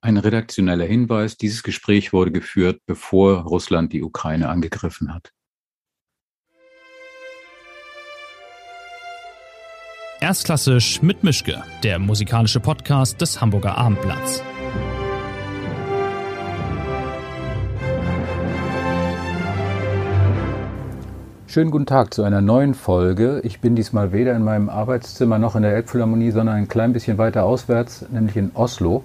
Ein redaktioneller Hinweis, dieses Gespräch wurde geführt, bevor Russland die Ukraine angegriffen hat. Erstklassisch mit Mischke, der musikalische Podcast des Hamburger Abendblatts. Schönen guten Tag zu einer neuen Folge. Ich bin diesmal weder in meinem Arbeitszimmer noch in der Elbphilharmonie, sondern ein klein bisschen weiter auswärts, nämlich in Oslo.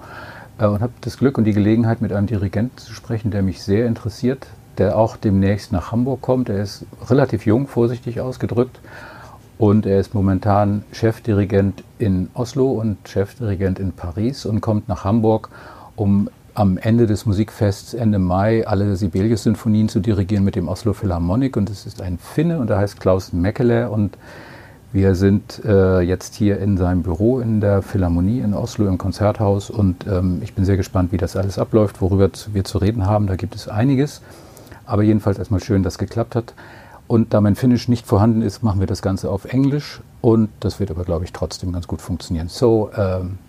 Äh, und habe das Glück und die Gelegenheit, mit einem Dirigenten zu sprechen, der mich sehr interessiert, der auch demnächst nach Hamburg kommt. Er ist relativ jung, vorsichtig ausgedrückt. Und er ist momentan Chefdirigent in Oslo und Chefdirigent in Paris und kommt nach Hamburg, um am Ende des Musikfests Ende Mai alle Sibelius-Sinfonien zu dirigieren mit dem Oslo Philharmonic. Und es ist ein Finne und er heißt Klaus Mäkelä und wir sind äh, jetzt hier in seinem Büro in der Philharmonie in Oslo im Konzerthaus und ähm, ich bin sehr gespannt, wie das alles abläuft, worüber wir zu reden haben. Da gibt es einiges. Aber jedenfalls erstmal schön, dass es geklappt hat. Und da mein Finnisch nicht vorhanden ist, machen wir das Ganze auf Englisch und das wird aber, glaube ich, trotzdem ganz gut funktionieren. So, um,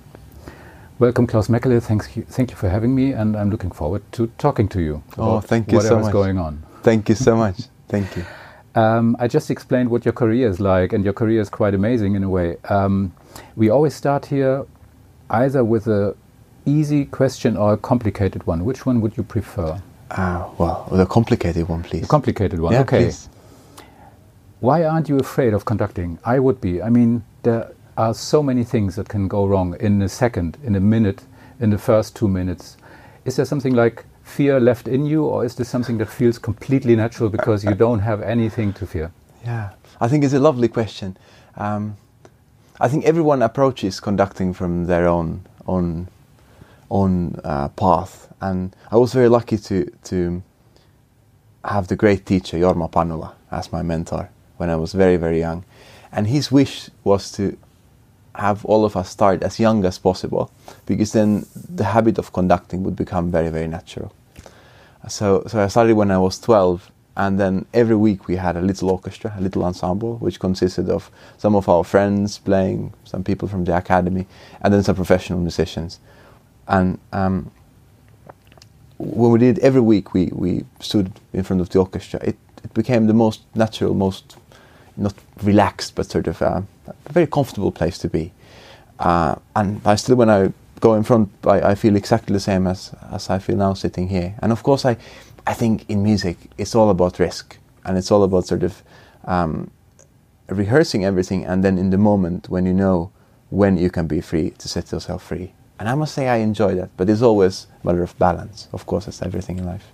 welcome Klaus Mäkelä. Thanks, you, thank you for having me and I'm looking forward to talking to you. Oh, thank you so much. going on. Thank you so much. Thank you. Um, I just explained what your career is like, and your career is quite amazing in a way. Um, we always start here either with a easy question or a complicated one. Which one would you prefer? Uh, well, the complicated one, please. The complicated one, yeah, okay. Please. Why aren't you afraid of conducting? I would be. I mean, there are so many things that can go wrong in a second, in a minute, in the first two minutes. Is there something like fear left in you, or is this something that feels completely natural because you don't have anything to fear? Yeah, I think it's a lovely question. Um, I think everyone approaches conducting from their own own own uh, path, and I was very lucky to to have the great teacher Jorma Panula as my mentor when I was very very young, and his wish was to have all of us start as young as possible because then the habit of conducting would become very very natural so so I started when I was 12 and then every week we had a little orchestra a little ensemble which consisted of some of our friends playing some people from the academy and then some professional musicians and um, when we did every week we, we stood in front of the orchestra it, it became the most natural most not relaxed but sort of uh, a very comfortable place to be. Uh, and I still, when I go in front, I, I, feel exactly the same as, as I feel now sitting here. And of course, I, I think in music, it's all about risk and it's all about sort of um, rehearsing everything and then in the moment when you know when you can be free to set yourself free. And I must say I enjoy that, but it's always a matter of balance. Of course, it's everything in life.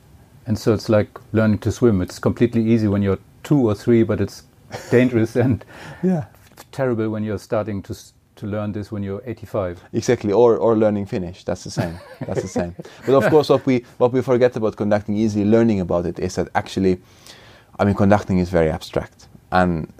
And so it's like learning to swim. It's completely easy when you're two or three, but it's dangerous and yeah terrible when you're starting to to learn this when you're 85. Exactly, or or learning Finnish. That's the same. That's the same. But of course, what we what we forget about conducting, easily learning about it, is that actually, I mean, conducting is very abstract, and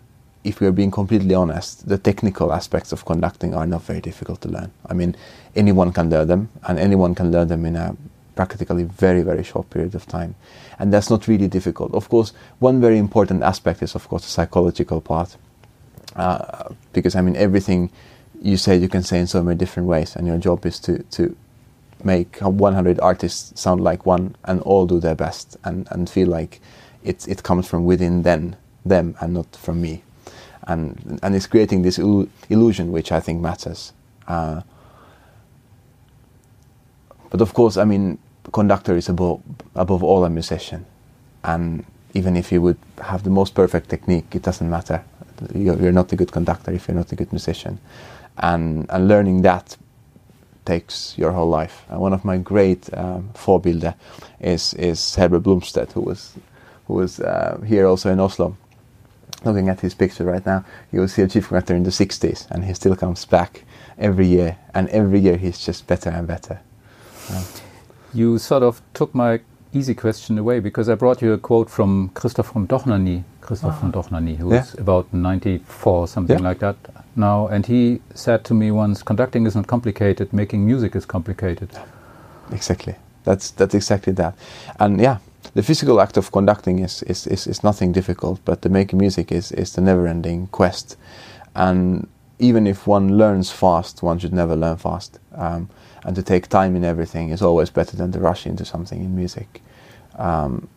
if we are being completely honest, the technical aspects of conducting are not very difficult to learn. I mean, anyone can learn them, and anyone can learn them in a practically very very short period of time, and that's not really difficult. Of course, one very important aspect is of course the psychological part uh, because I mean everything you say you can say in so many different ways, and your job is to to make 100 artists sound like one and all do their best and, and feel like it it comes from within them them and not from me, and and it's creating this il illusion which I think matters. Uh, but of course, I mean, conductor is above above all a musician, and even if you would have the most perfect technique, it doesn't matter you're not a good conductor if you're not a good musician. And, and learning that takes your whole life. And one of my great um, is, is Herbert Blomstedt, who was, who was uh, here also in Oslo. Looking at his picture right now, he was here chief conductor in the 60s, and he still comes back every year, and every year he's just better and better. Um, you sort of took my easy question away because I brought you a quote from Christoph von Dohnanyi, Christoph ah. von Dohnanyi, who yeah. about 94, something yeah. like that now. And he said to me once, conducting is not complicated, making music is complicated. Exactly. That's, that's exactly that. And yeah, the physical act of conducting is, is, is, is nothing difficult, but the making music is, is the never ending quest. And even if one learns fast, one should never learn fast. Um, and to take time in everything is always better than to rush into something in music. Um,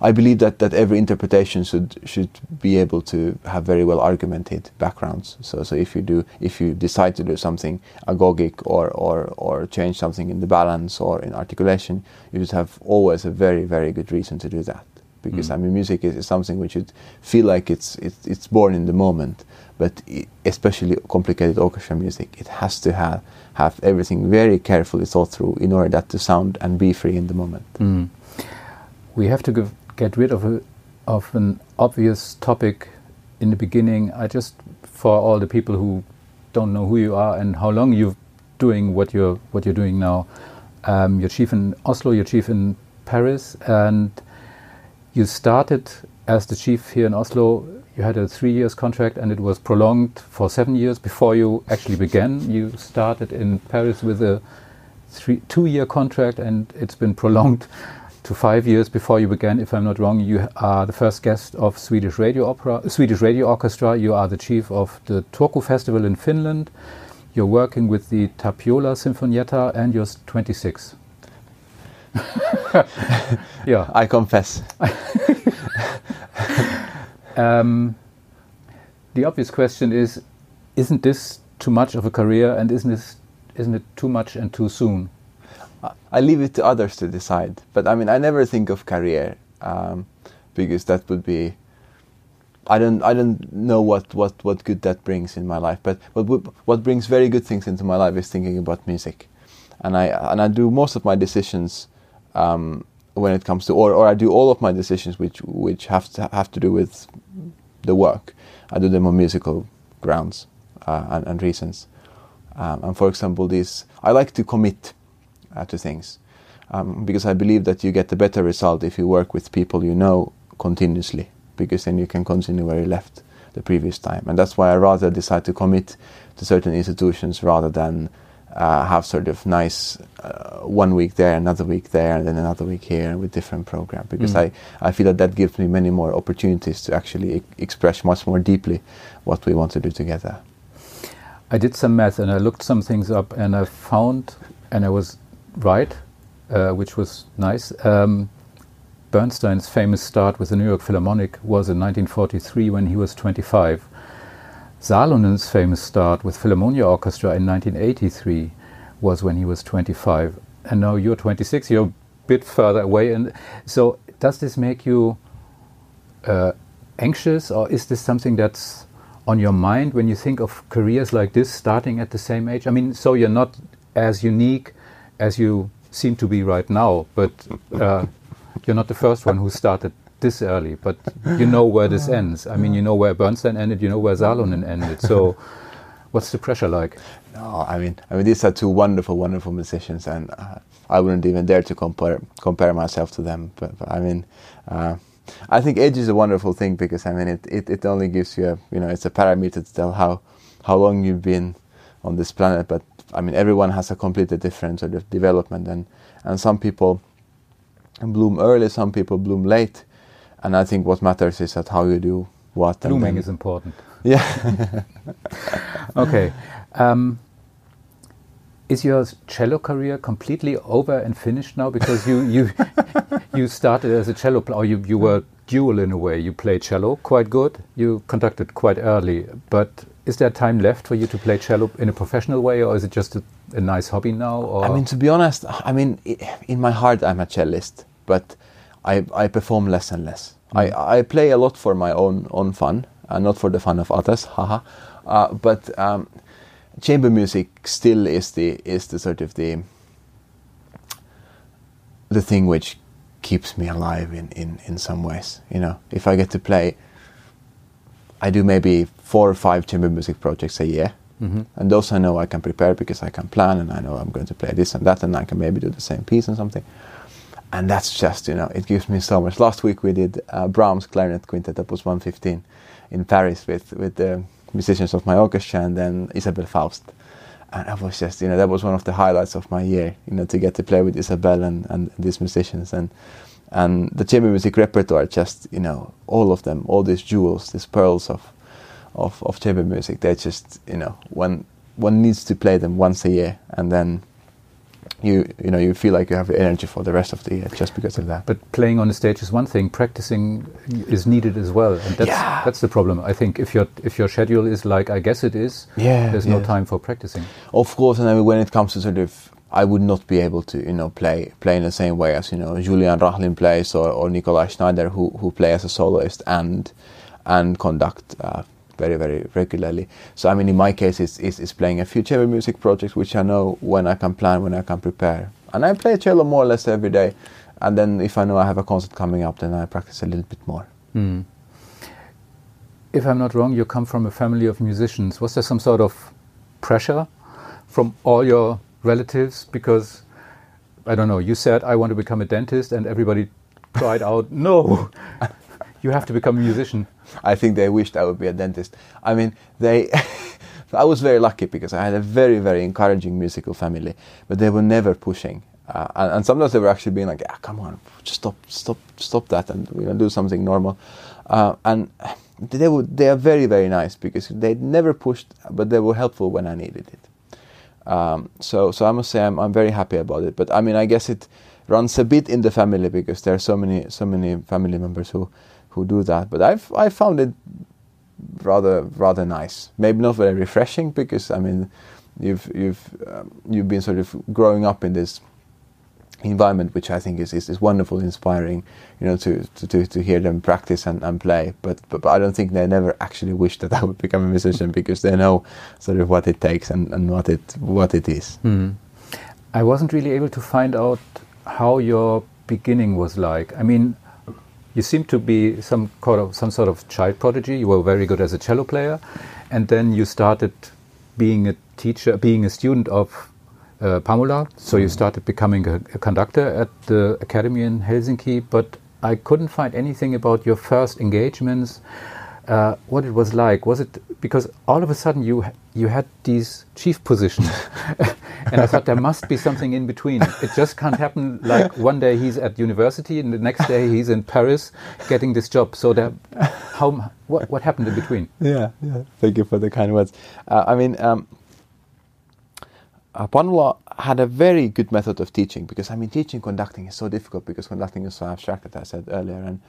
I believe that, that every interpretation should should be able to have very well argumented backgrounds. So so if you do if you decide to do something agogic or, or, or change something in the balance or in articulation, you should have always a very very good reason to do that. Because mm. I mean, music is, is, something which should feel like it's it's, it's born in the moment. But especially complicated orchestra music, it has to have have everything very carefully thought through in order that to sound and be free in the moment. Mm. We have to give get rid of a, of an obvious topic in the beginning. I just for all the people who don't know who you are and how long you're doing what you're what you're doing now. Um, you're chief in Oslo, you're chief in Paris, and you started as the chief here in Oslo. You had a three years contract, and it was prolonged for seven years before you actually began. You started in Paris with a three, two year contract, and it's been prolonged to five years before you began, if I'm not wrong, you are the first guest of Swedish Radio Opera, Swedish Radio Orchestra. You are the chief of the Turku Festival in Finland. You're working with the Tapiola Sinfonietta, and you're 26. yeah, I confess. um, the obvious question is: Isn't this too much of a career, and isn't this isn't it too much and too soon? I leave it to others to decide. But I mean, I never think of career um, because that would be. I don't. I don't know what, what, what good that brings in my life. But what what brings very good things into my life is thinking about music, and I and I do most of my decisions um, when it comes to, or, or I do all of my decisions which which have to have to do with the work. I do them on musical grounds uh, and, and reasons. Um, and for example, this I like to commit uh, to things. Um, because I believe that you get a better result if you work with people you know continuously, because then you can continue where you left the previous time. And that's why I rather decide to commit to certain institutions rather than uh, have sort of nice uh, one week there, another week there, and then another week here with different program. Because mm. I, I feel that that gives me many more opportunities to actually e- express much more deeply what we want to do together. I did some math and I looked some things up and I found, and I was right, uh, which was nice. Um, Bernstein's famous start with the New York Philharmonic was in 1943 when he was 25. Salonen's famous start with Philharmonia Orchestra in 1983 was when he was 25. And now you're 26, you're a bit further away. And so, does this make you uh, anxious, or is this something that's on your mind when you think of careers like this starting at the same age? I mean, so you're not as unique as you seem to be right now, but uh, you're not the first one who started this early, but you know where this ends. I mean, you know where Bernstein ended, you know where Salonen ended. So, what's the pressure like? No, I mean, I mean, these are two wonderful, wonderful musicians, and uh, I wouldn't even dare to compare compare myself to them. But, but I mean, uh, I think age is a wonderful thing because I mean, it, it, it only gives you a you know, it's a parameter to tell how how long you've been on this planet, but I mean, everyone has a completely different sort of development, and and some people bloom early, some people bloom late, and I think what matters is that how you do what. Blooming is important. Yeah. okay. Um, is your cello career completely over and finished now? Because you you you started as a cello player, or you you were dual in a way. You played cello quite good. You conducted quite early, but is there time left for you to play cello in a professional way, or is it just a, a nice hobby now? Or? I mean, to be honest, I mean, in my heart, I'm a cellist, but I, I perform less and less. Mm. I, I play a lot for my own own fun, and not for the fun of others, haha. Uh, but um, chamber music still is the is the sort of the the thing which keeps me alive in, in, in some ways. You know, if I get to play I do maybe four or five chamber music projects a year. Mm-hmm. And those I know I can prepare because I can plan and I know I'm going to play this and that and I can maybe do the same piece and something. And that's just, you know, it gives me so much. Last week we did uh, Brahms Clarinet Quintet, Opus 115 in Paris with, with the musicians of my orchestra and then Isabelle Faust. And I was just, you know, that was one of the highlights of my year, you know, to get to play with Isabelle and, and these musicians. And and the chamber music repertoire just you know all of them all these jewels these pearls of of, of chamber music. They just you know one one needs to play them once a year, and then you you know you feel like you have energy for the rest of the year just because of that. But playing on the stage is one thing. Practicing is needed as well, and that's Yeah. that's the problem. I think if your if your schedule is like I guess it is, Yeah, there's no time for practicing. Of course, and I mean when it comes to sort of, I would not be able to you know play play in the same way as you know Julian Rachlin plays or, or Nikolaj Znaider who who play as a soloist and and conduct. Uh, very very regularly. So I mean, in my case, it's, it's, it's playing a few chamber music projects which I know when I can plan, when I can prepare, and I play cello more or less every day. And then if I know I have a concert coming up, then I practice a little bit more. Hmm. If I'm not wrong, you come from a family of musicians. Was there some sort of pressure from all your relatives? Because I don't know. You said I want to become a dentist, and everybody cried out, "No, you have to become a musician." I think they wished I would be a dentist. I mean, they. I was very lucky because I had a very, very encouraging musical family, but they were never pushing. Uh, and, and sometimes they were actually being like, "Ah, come on, just stop, stop, stop that, and you know, do something normal." Uh, and they would, they are very, very nice because they never pushed, but they were helpful when I needed it. Um, so, so I must say I'm, I'm very happy about it. But I mean, I guess it runs a bit in the family because there are so many, so many family members who, who do that. But I've, I found it rather, rather nice. Maybe not very refreshing because I mean, you've, you've, um, you've been sort of growing up in this environment, which I think is, is, is wonderful, inspiring, you know, to, to, to, to hear them practice and, and play. But, but but I don't think they never actually wish that I would become a musician because they know sort of what it takes and, and what it what it is. Hmm. I wasn't really able to find out how your beginning was like. I mean, you seem to be some kind of some sort of child prodigy. You were very good as a cello player, and then you started being a teacher, being a student of uh, Panula. So you started becoming a, a conductor at the academy in Helsinki. But I couldn't find anything about your first engagements. Uh, what it was like? Was it because all of a sudden you you had these chief positions, and I thought there must be something in between. It just can't happen like one day he's at university and the next day he's in Paris getting this job. So there, how what what happened in between? Yeah, yeah. Thank you for the kind words. Uh, I mean, um, uh, Panula had a very good method of teaching because I mean, teaching conducting is so difficult because conducting is so abstract, as I said earlier, and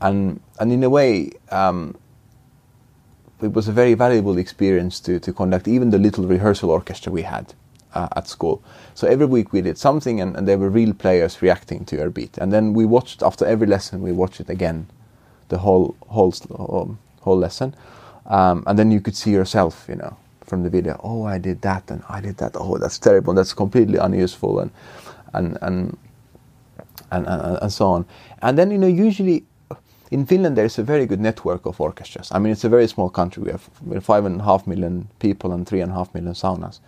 and and in a way, um, it was a very valuable experience to to conduct even the little rehearsal orchestra we had. Uh, at school, so every week we did something, and, and there were real players reacting to your beat. And then we watched after every lesson, we watched it again, the whole whole um, whole lesson, um, and then you could see yourself, you know, from the video. Oh, I did that, and I did that. Oh, that's terrible. That's completely unuseful, and and and, and, and so on. And then you know, usually in Finland there is a very good network of orchestras. I mean, it's a very small country. We have five and a half million people and three and a half million saunas.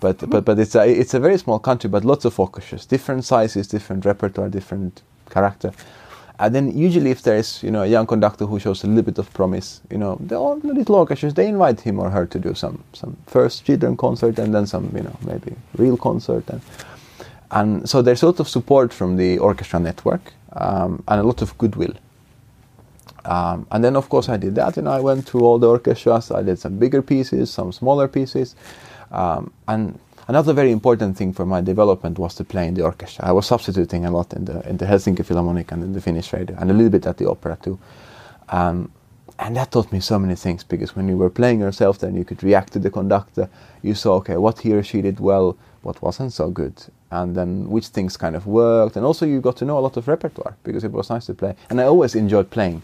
But but but it's a it's a very small country, but lots of orchestras, different sizes, different repertoire, different character. And then usually if there is you know a young conductor who shows a little bit of promise, you know all the little orchestras they invite him or her to do some some first children concert and then some you know maybe real concert and and so there's a lot of support from the orchestra network um, and a lot of goodwill. Um, and then of course I did that and I went to all the orchestras. I did some bigger pieces, some smaller pieces, um, and another very important thing for my development was to play in the orchestra. I was substituting a lot in the in the Helsinki Philharmonic and in the Finnish radio, and a little bit at the opera too. Um, and that taught me so many things because when you were playing yourself, then you could react to the conductor. You saw, okay, what he or she did well, what wasn't so good, and then which things kind of worked. And also, you got to know a lot of repertoire because it was nice to play. And I always enjoyed playing.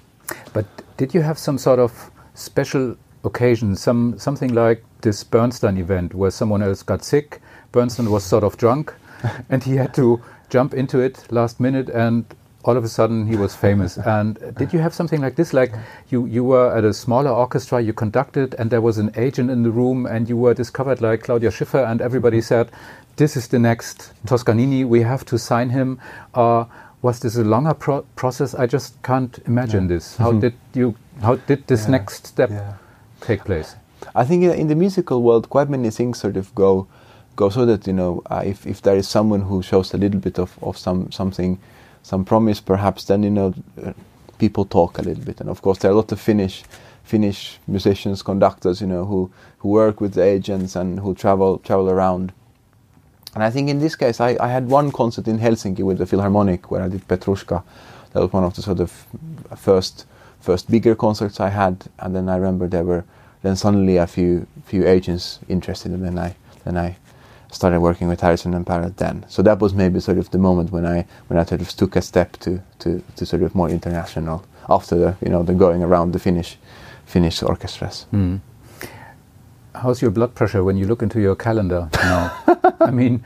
But did you have some sort of special occasion, some something like this Bernstein event where someone else got sick, Bernstein was sort of drunk, and he had to jump into it last minute, and all of a sudden he was famous. and did you have something like this? Like you you were at a smaller orchestra, you conducted, and there was an agent in the room, and you were discovered like Claudia Schiffer, and everybody said, "This is the next Toscanini. We have to sign him." Uh, was this a longer pro- process? I just can't imagine this. How did you? How did this Yeah. next step Yeah. take place? I think in in the musical world, quite many things sort of go go so that you know uh, if if there is someone who shows a little bit of, of some something some promise perhaps then you know uh, people talk a little bit and of course there are a lot of Finnish Finnish musicians, conductors, you know, who who work with the agents and who travel travel around. And I think in this case, I, I had one concert in Helsinki with the Philharmonic where I did Petrushka. That was one of the sort of first first bigger concerts I had, and then I remember there were then suddenly a few few agents interested, and then I then I started working with Harrison and Parrott then. So that was maybe sort of the moment when I when I sort of took a step to to, to sort of more international after the you know the going around the Finnish Finnish orchestras. Mm. How's your blood pressure when you look into your calendar now? I mean,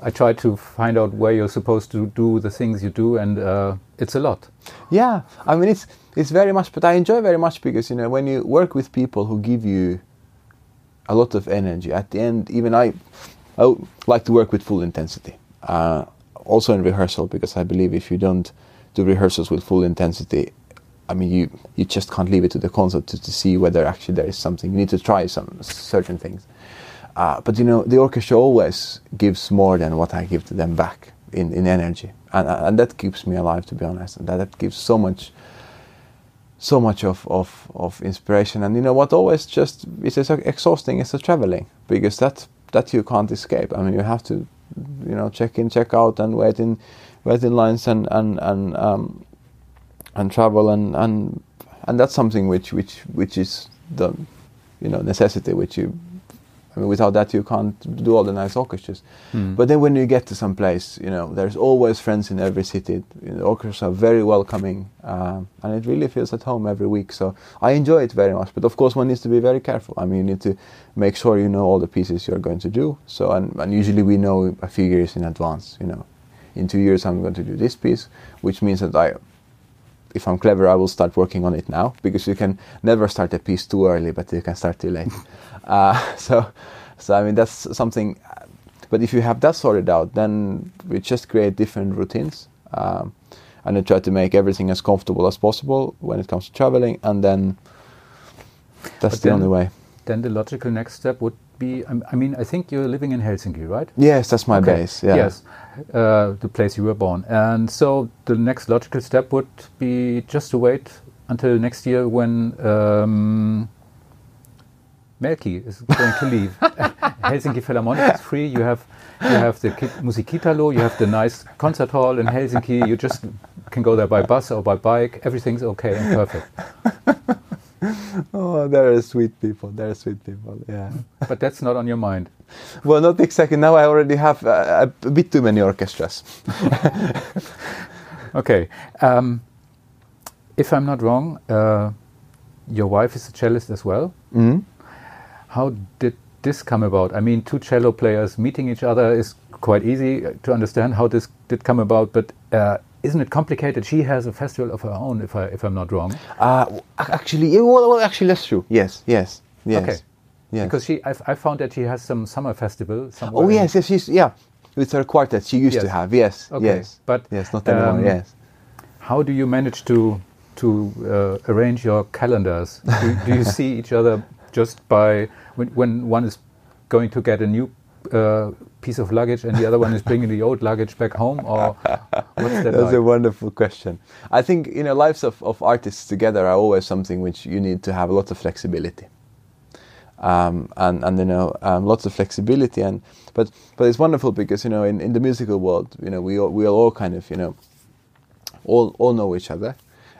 I try to find out where you're supposed to do the things you do, and uh, it's a lot. Yeah, I mean it's it's very much, but I enjoy very much because you know when you work with people who give you a lot of energy. At the end, even I, I like to work with full intensity. Uh, also in rehearsal, because I believe if you don't do rehearsals with full intensity, I mean, you you just can't leave it to the concert to, to see whether actually there is something. You need to try some certain things. Uh, but you know, the orchestra always gives more than what I give to them back in, in energy, and and that keeps me alive, to be honest. And that, that gives so much so much of, of, of inspiration. And you know what always just is exhausting is the traveling because that that you can't escape. I mean, you have to, you know, check in, check out, and wait in, wait in lines, and and and um, and travel, and and and that's something which which which is the, you know, necessity which you I mean, without that, you can't do all the nice orchestras. Mm. But then when you get to some place, you know, there's always friends in every city. You know, the orchestras are very welcoming, uh, and it really feels at home every week. So I enjoy it very much. But of course, one needs to be very careful. I mean, you need to make sure you know all the pieces you're going to do. So, and, and usually we know a few years in advance. You know, in two years I'm going to do this piece, which means that I if I'm clever, I will start working on it now because you can never start a piece too early, but you can start too late. uh, so, so I mean that's something. But if you have that sorted out, then we just create different routines, um, and I try to make everything as comfortable as possible when it comes to traveling, and then that's but the then, only way. Then the logical next step would be. I mean, I think you're living in Helsinki, right? Yes, that's my okay. base. Yeah. Yes uh, the place you were born. And so the next logical step would be just to wait until next year when um, Mälkki is going to leave. Helsinki Philharmonic is free. You have you have the Musiikkitalo. You have the nice concert hall in Helsinki. You just can go there by bus or by bike. Everything's okay and perfect. oh, they're sweet people. They're sweet people. Yeah. But that's not on your mind. Well, not exactly. Now I already have uh, a bit too many orchestras. okay. Um, if I'm not wrong, uh, your wife is a cellist as well. Mm-hmm. How did this come about? I mean, two cello players meeting each other is quite easy to understand how this did come about, but uh, isn't it complicated? She has a festival of her own, if I if I'm not wrong. Uh, actually, well, well, actually, that's true. Yes, yes, yes. Okay. Yes. Because she, I, I found that she has some summer festival. Oh yes, yes, she's yeah, with her quartet she used yes. to have. Yes, okay. yes, but yes, not anymore. Um, yes. How do you manage to to uh, arrange your calendars? do, do, you see each other just by when, when one is going to get a new uh, piece of luggage and the other one is bringing the old luggage back home or what's that that's like? a wonderful question. I think you know lives of, of artists together are always something which you need to have a lot of flexibility. Um, and and you know um, lots of flexibility and but but it's wonderful because you know in, in the musical world you know we all, we are all kind of you know all all know each other.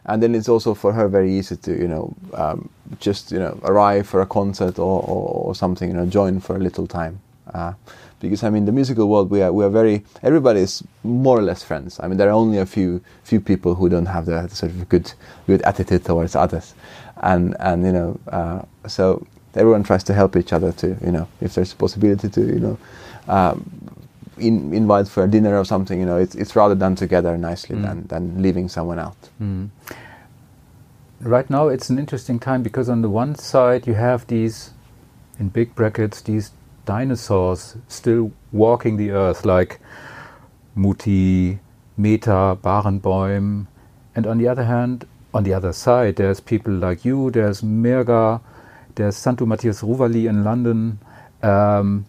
And then it's also for her very easy to you know um, just you know arrive for a concert or, or, or something you know join for a little time. Uh, because I mean, the musical world, we are we are very everybody is more or less friends. I mean, there are only a few few people who don't have the sort of good good attitude towards others, and and you know, uh, so everyone tries to help each other to you know, if there's a possibility to you know. Um, in, invite for a dinner or something, you know, it's, it's rather done together nicely mm. than, than leaving someone out. Mm. Right now, it's an interesting time because on the one side you have these, in big brackets, these dinosaurs still walking the earth, like Muti, Mehta, Barenboim. And on the other hand, on the other side, there's people like you, there's Mirga, there's Santtu-Matias Rouvali in London. Um,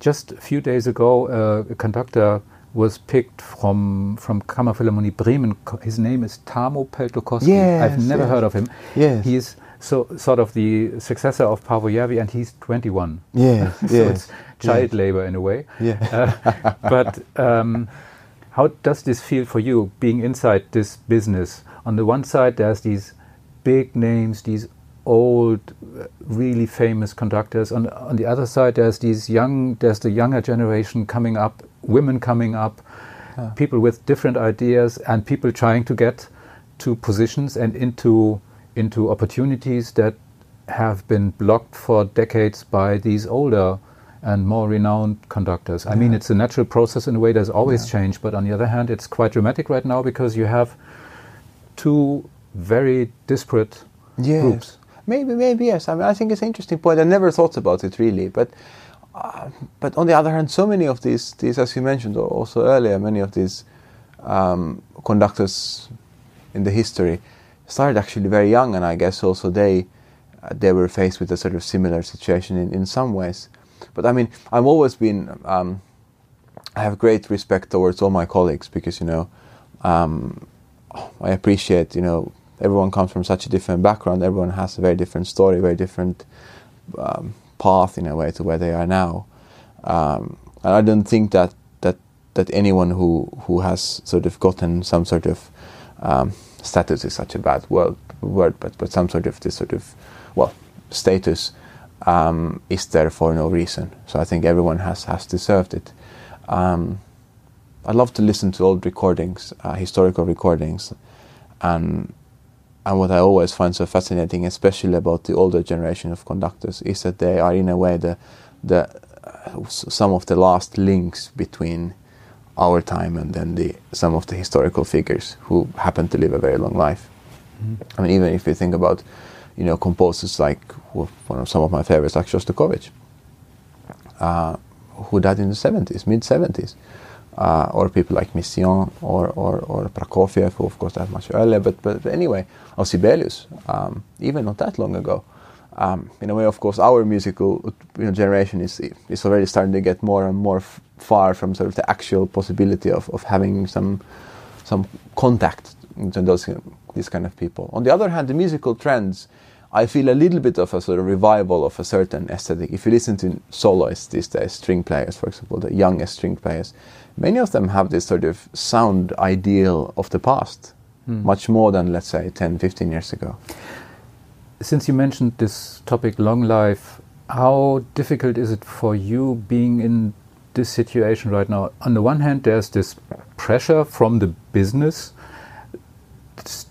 just a few days ago, uh, a conductor was picked from from Kammerphilharmonie Bremen. His name is Tarmo Peltokoski. Yes, I've never yes. heard of him. Yes. He's so sort of the successor of Paavo Järvi, and he's 21. Yeah, so yeah, it's child yeah. labor in a way. Yeah. Uh, but um, how does this feel for you, being inside this business? On the one side, there's these big names, these old, uh, really famous conductors. On, on the other side, there's these young, there's the younger generation coming up, women coming up, Yeah. people with different ideas, and people trying to get to positions and into into opportunities that have been blocked for decades by these older and more renowned conductors. I mean, it's a natural process in a way. There's always Yeah. change, but on the other hand, it's quite dramatic right now because you have two very disparate yes. groups. Maybe, maybe yes. I mean, I think it's an interesting point. I never thought about it really, but uh, but on the other hand, so many of these, these as you mentioned also earlier, many of these um, conductors in the history started actually very young, and I guess also they uh, they were faced with a sort of similar situation in, in some ways. But I mean, I've always been um, I have great respect towards all my colleagues because you know um, I appreciate you know everyone comes from such a different background. Everyone has a very different story, very different um, path in a way to where they are now. Um, and I don't think that that that anyone who who has sort of gotten some sort of um, status is such a bad word, word, but but some sort of this sort of well status um, is there for no reason. So I think everyone has has deserved it. Um, I love to listen to old recordings, uh, historical recordings, and and what I always find so fascinating, especially about the older generation of conductors, is that they are in a way the the uh, some of the last links between our time and then the some of the historical figures who happen to live a very long life. I mean, even if you think about, you know, composers like well, one of some of my favorites, like Shostakovich, uh, who died in the 70s, mid 70s, uh, or people like Messiaen or, or, or Prokofiev, who of course died much earlier, but, but anyway, or Sibelius, um, even not that long ago. Um, in a way, of course, our musical you know, generation is, is already starting to get more and more f- far from sort of the actual possibility of, of having some some contact to those these kind of people. On the other hand, the musical trends, I feel a little bit of a sort of revival of a certain aesthetic. If you listen to soloists these days, string players, for example, the youngest string players, many of them have this sort of sound ideal of the past, hmm. much more than let's say 10, 15 years ago. Since you mentioned this topic, long life, how difficult is it for you being in this situation right now? On the one hand, there's this pressure from the business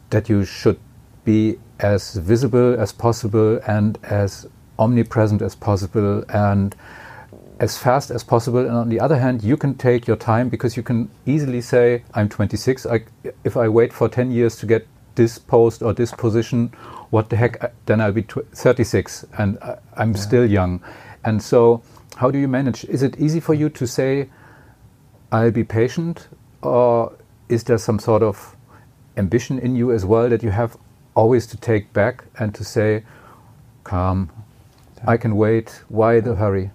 that you should be as visible as possible and as omnipresent as possible and as fast as possible. And on the other hand, you can take your time because you can easily say, I'm 26. I, if I wait for 10 years to get this post or this position, what the heck, then I'll be tw- 36 and I, I'm still young. And so, how do you manage? Is it easy for you to say, I'll be patient? Or is there some sort of ambition in you as well that you have always to take back and to say, calm, I can wait, why the hurry?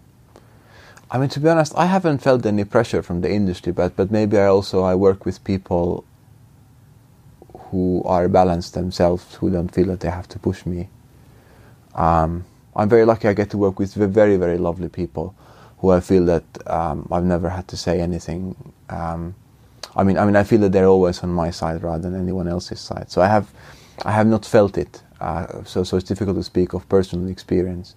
I mean, to be honest, I haven't felt any pressure from the industry, but but maybe I also I work with people who are balanced themselves, who don't feel that they have to push me. Um, I'm very lucky. I get to work with very very lovely people, who I feel that um, I've never had to say anything. Um, I mean, I mean, I feel that they're always on my side rather than anyone else's side. So I have, I have not felt it. Uh, so so it's difficult to speak of personal experience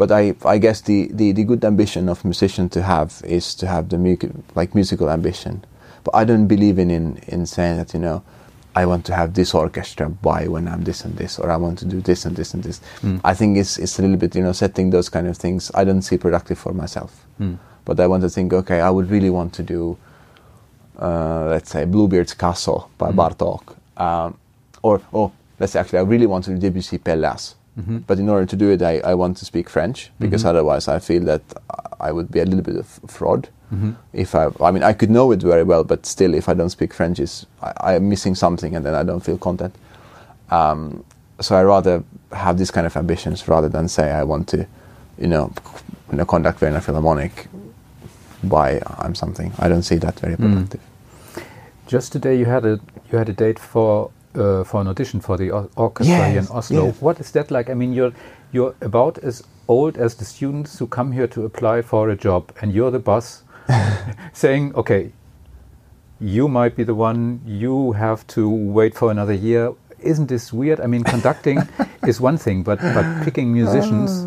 but I, I guess the, the, the good ambition of musician to have is to have the mu- like musical ambition. But I don't believe in, in in saying that you know, I want to have this orchestra by when I'm this and this, or I want to do this and this and this. Mm. I think it's it's a little bit you know setting those kind of things. I don't see productive for myself. Mm. But I want to think, okay, I would really want to do, uh, let's say, Bluebeard's Castle by Mm. Bartok, um, or or let's say actually, I really want to do Debussy Pelléas. Mhm. But in order to do it, I, I want to speak French because Mhm. otherwise I feel that I would be a little bit of fraud. Mhm. If I, I mean, I could know it very well, but still, if I don't speak French, is I, I'm missing something, and then I don't feel content. Um, so I rather have these kind of ambitions rather than say I want to, you know, you know conduct Vienna Philharmonic by I'm something. I don't see that very Mm. productive. Just today, you had a you had a date for uh, for an audition for the orchestra Yes, here in Oslo. yes. What is that like? I mean, you're you're about as old as the students who come here to apply for a job, and you're the boss, saying, "Okay, you might be the one. You have to wait for another year." Isn't this weird? I mean, conducting is one thing, but but picking musicians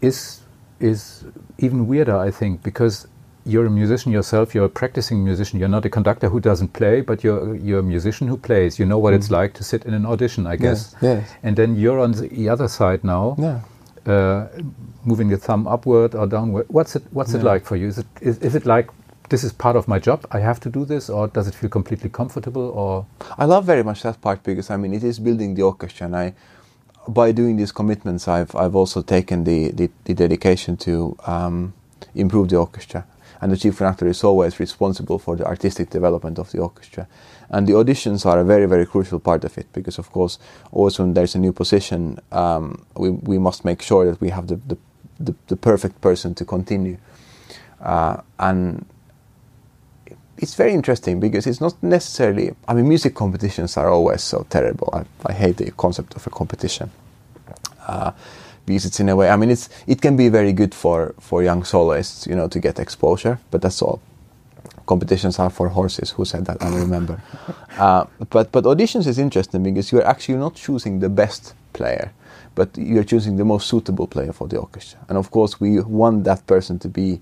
is is even weirder, I think, because you're a musician yourself. You're a practicing musician. You're not a conductor who doesn't play, but you're you're a musician who plays. You know what it's like to sit in an audition, I guess. yes. And then you're on the other side now, Yeah. uh, moving the thumb upward or downward. What's it What's it like for you? Is it is, is it like this is part of my job? I have to do this, or does it feel completely comfortable? Or I love very much that part because I mean it is building the orchestra, and I, by doing these commitments, I've I've also taken the the, the dedication to um, improve the orchestra, and the chief conductor is always responsible for the artistic development of the orchestra, and the auditions are a very very crucial part of it because of course also when there's a new position, um, we we must make sure that we have the the, the, the perfect person to continue, uh, and it's very interesting because it's not necessarily. I mean, music competitions are always so terrible. I, I hate the concept of a competition uh, because it's in a way. I mean, it's it can be very good for for young soloists, you know, to get exposure, but that's all. Competitions are for horses. Who said that? I don't remember. uh, but but auditions is interesting because you're actually not choosing the best player, but you're choosing the most suitable player for the orchestra. And of course, we want that person to be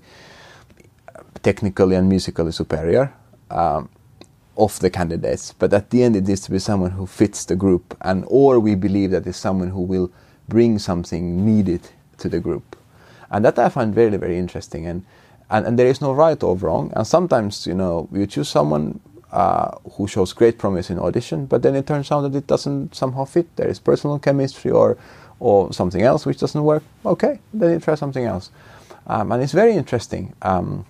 technically and musically superior um, of the candidates. But at the end, it needs to be someone who fits the group, and or we believe that is someone who will bring something needed to the group, and that I find very very interesting. And and, and there is no right or wrong. And sometimes you know you choose someone. Uh, who shows great promise in audition, but then it turns out that it doesn't somehow fit. There is personal chemistry or, or something else which doesn't work. Okay, then you try something else, um, and it's very interesting. Um,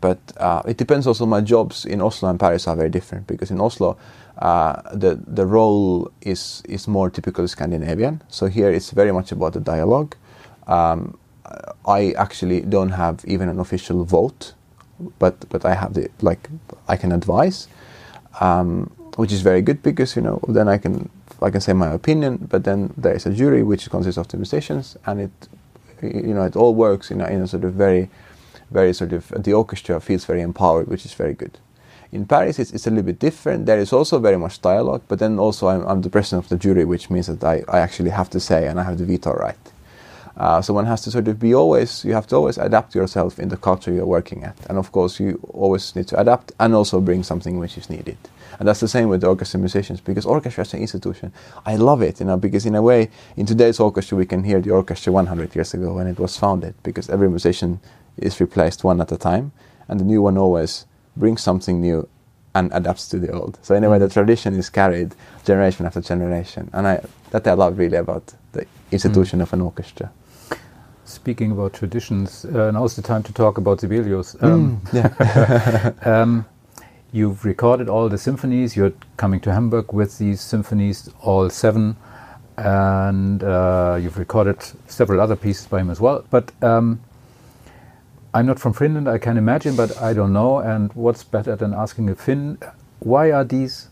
but uh, it depends also my jobs in Oslo and Paris are very different because in Oslo uh, the the role is is more typically Scandinavian so here it's very much about the dialogue um, I actually don't have even an official vote but but I have the like I can advise um, which is very good because you know then I can I can say my opinion but then there is a jury which consists of the musicians and it you know it all works in a, in a sort of very very sort of the orchestra feels very empowered, which is very good. In Paris, it's, it's a little bit different. There is also very much dialogue, but then also I'm, I'm the president of the jury, which means that I, I actually have to say and I have the veto right. Uh, so one has to sort of be always, you have to always adapt yourself in the culture you're working at. And of course, you always need to adapt and also bring something which is needed. And that's the same with the orchestra musicians because orchestra is an institution. I love it, you know, because in a way, in today's orchestra, we can hear the orchestra 100 years ago when it was founded because every musician is replaced one at a time, and the new one always brings something new and adapts to the old. So anyway, the tradition is carried generation after generation, and I, that I love really about the institution of an orchestra. speaking about traditions, uh, now's the time to talk about Sibelius. Um, yeah. um, you've recorded all the symphonies. You're coming to Hamburg with these symphonies, all seven, and uh, you've recorded several other pieces by him as well. But um, I'm not from Finland, I can imagine, but I don't know. And what's better than asking a Finn? Why are these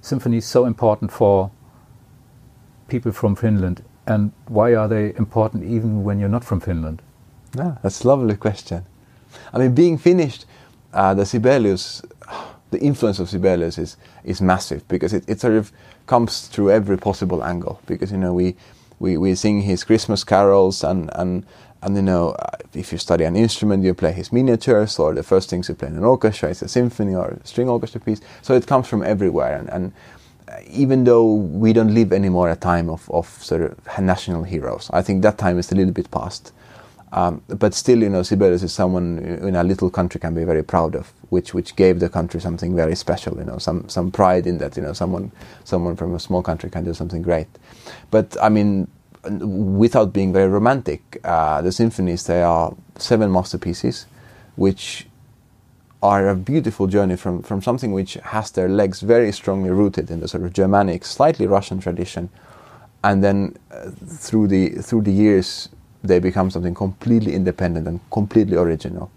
symphonies so important for people from Finland? And why are they important even when you're not from Finland? Yeah, that's a lovely question. I mean, being Finnish, uh, the Sibelius, the influence of Sibelius is is massive because it, it sort of comes through every possible angle. Because you know we we, we sing his Christmas carols and and and you know uh, if you study an instrument you play his miniatures or the first things you play in an orchestra is a symphony or a string orchestra piece. So it comes from everywhere and. and even though we don't live anymore a time of, of sort of national heroes, I think that time is a little bit past. Um, but still, you know, Sibelius is someone in a little country can be very proud of, which which gave the country something very special. You know, some some pride in that. You know, someone someone from a small country can do something great. But I mean, without being very romantic, uh, the symphonies they are seven masterpieces, which are a beautiful journey from, from something which has their legs very strongly rooted in the sort of Germanic, slightly Russian tradition, and then uh, through the through the years they become something completely independent and completely original,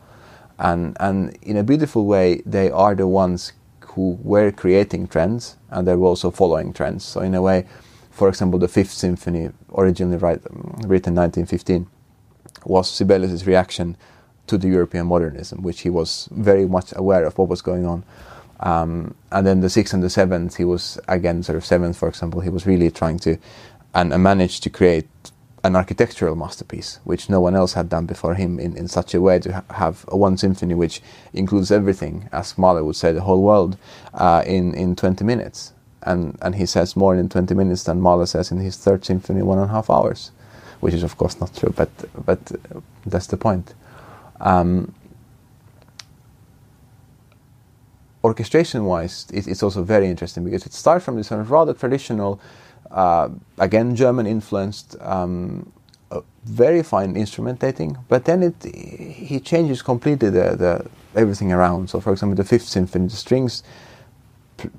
and and in a beautiful way they are the ones who were creating trends and they were also following trends. So in a way, for example, the Fifth Symphony, originally write, written 1915, was Sibelius's reaction to the European modernism, which he was very much aware of what was going on. Um, and then the sixth and the seventh, he was again sort of seventh, for example, he was really trying to and, managed to create an architectural masterpiece, which no one else had done before him in, in such a way to ha- have a one symphony which includes everything, as Mahler would say, the whole world, uh, in, in 20 minutes. And, and he says more in 20 minutes than Mahler says in his third symphony, one and a half hours, which is of course not true, but, but that's the point. Um, orchestration wise, it, it's also very interesting because it starts from this rather traditional uh, again German influenced, um, uh, very fine instrumentating. But then it he changes completely the, the everything around. So for example, the Fifth Symphony, the strings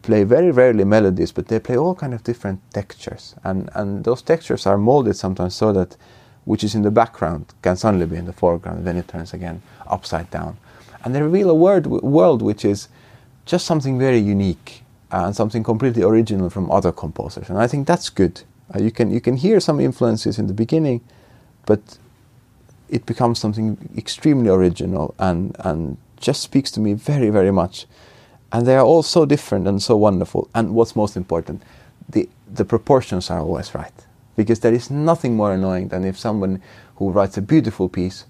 play very rarely melodies, but they play all kind of different textures, and and those textures are molded sometimes so that which is in the background can suddenly be in the foreground. and Then it turns again upside down, and they reveal a word, world which is just something very unique and something completely original from other composers. And I think that's good. Uh, you can you can hear some influences in the beginning, but it becomes something extremely original and and just speaks to me very very much. And they are all so different and so wonderful. And what's most important, the the proportions are always right. Because there is nothing more annoying than if someone who writes a beautiful piece,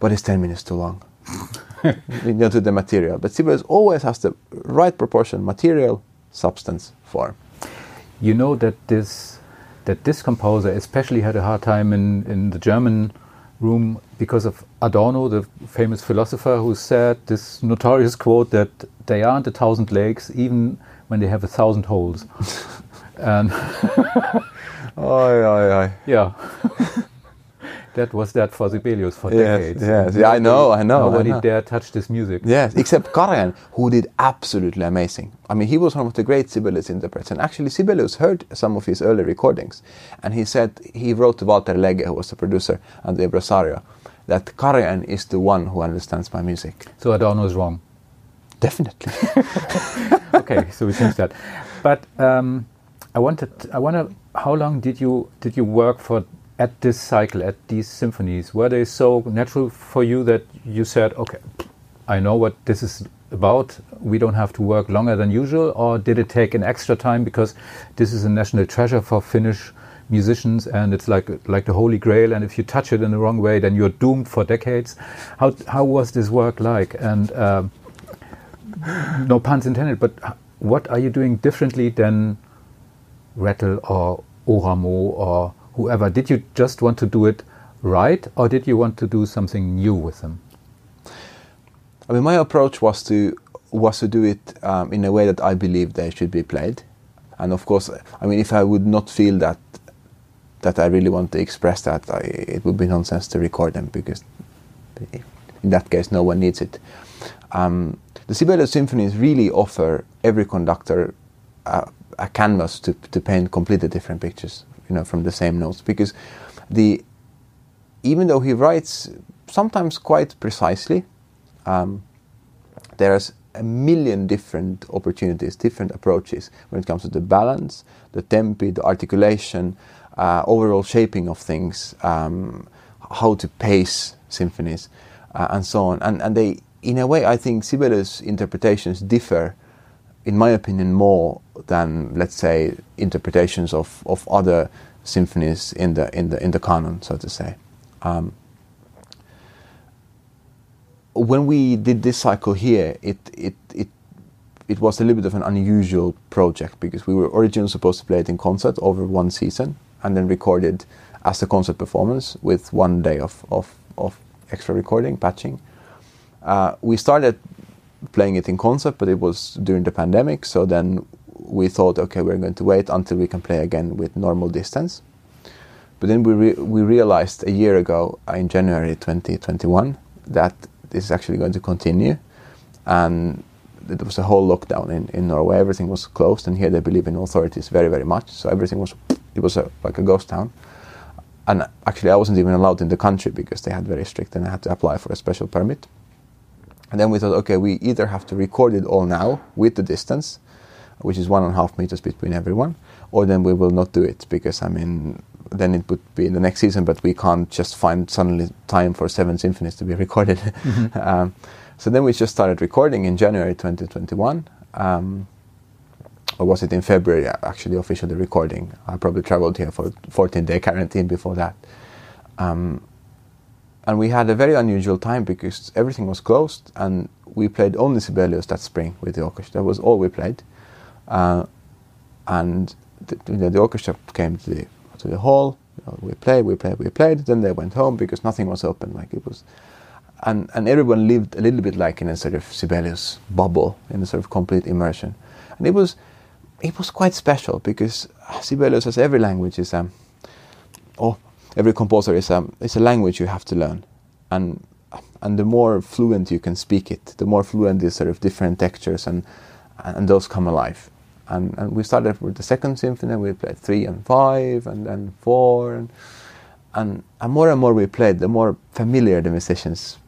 but is ten minutes too long. you know, to the material. But Sibelius always has the right proportion material, substance, form. You know that this that this composer especially had a hard time in, in the German room because of Adorno, the famous philosopher, who said this notorious quote that they aren't a thousand lakes even when they have a thousand holes. and oi. yeah. that was that for Sibelius for Yes, decades. yes. Yeah, I know, I know, I Nobody know. dare touch this music. Yes, except Karajan, who did absolutely amazing. I mean, he was one of the great Sibelius interprets. And actually, Sibelius heard some of his early recordings. And he said, he wrote to Walter Legge, who was the producer, and the impresario, that Karajan is the one who understands my music. So Adorno is wrong. Definitely. okay, so we changed that. But um, I wanted, I wonder, how long did you did you work for at this cycle, at these symphonies? Were they so natural for you that you said, okay, I know what this is about. We don't have to work longer than usual, or did it take an extra time because this is a national treasure for Finnish musicians, and it's like like the holy grail. And if you touch it in the wrong way, then you're doomed for decades. How how was this work like? And um, no puns intended, but what are you doing differently than Rattle or Oramo or whoever? Did you just want to do it right, or did you want to do something new with them? I mean, my approach was to was to do it um, in a way that I believe they should be played, and of course, I mean, if I would not feel that that I really want to express that, I, it would be nonsense to record them because in that case, no one needs it. Um, the Sibelius symphonies really offer every conductor a, a canvas to, to paint completely different pictures, you know, from the same notes because the even though he writes sometimes quite precisely, um, there's a million different opportunities, different approaches when it comes to the balance, the tempi, the articulation, uh, overall shaping of things, um, how to pace symphonies, uh, and so on. And, and they, in a way, I think Sibelius' interpretations differ, in my opinion, more than, let's say, interpretations of, of other symphonies in the in the in the canon, so to say. Um, when we did this cycle here, it, it, it, it was a little bit of an unusual project because we were originally supposed to play it in concert over one season and then recorded as a concert performance with one day of, of, of extra recording, patching. Uh, we started playing it in concert, but it was during the pandemic, so then we thought, okay, we're going to wait until we can play again with normal distance. But then we, re- we realized a year ago, uh, in January 2021, that this is actually going to continue. And there was a whole lockdown in, in Norway. Everything was closed, and here they believe in authorities very, very much. So everything was, it was a, like a ghost town. And actually, I wasn't even allowed in the country because they had very strict, and I had to apply for a special permit. And then we thought, okay, we either have to record it all now with the distance, which is one and a half meters between everyone, or then we will not do it because I mean, then it would be in the next season, but we can't just find suddenly time for seven symphonies to be recorded. Mm-hmm. um, so then we just started recording in January 2021. Um, or was it in February actually officially recording? I probably traveled here for 14 day quarantine before that. Um, and we had a very unusual time because everything was closed and we played only Sibelius that spring with the orchestra. That was all we played. Uh, and the, you know, the orchestra came to the, to the hall. You know, we played, we played, we played. Then they went home because nothing was open. Like it was, and and everyone lived a little bit like in a sort of Sibelius bubble, in a sort of complete immersion. And it was, it was quite special because Sibelius, as every language, is um, oh, every composer is a is a language you have to learn, and and the more fluent you can speak it, the more fluent these sort of different textures and and those come alive. And and we started with the second symphony. We played three and five, and then four, and and, and more and more we played, the more familiar the musicians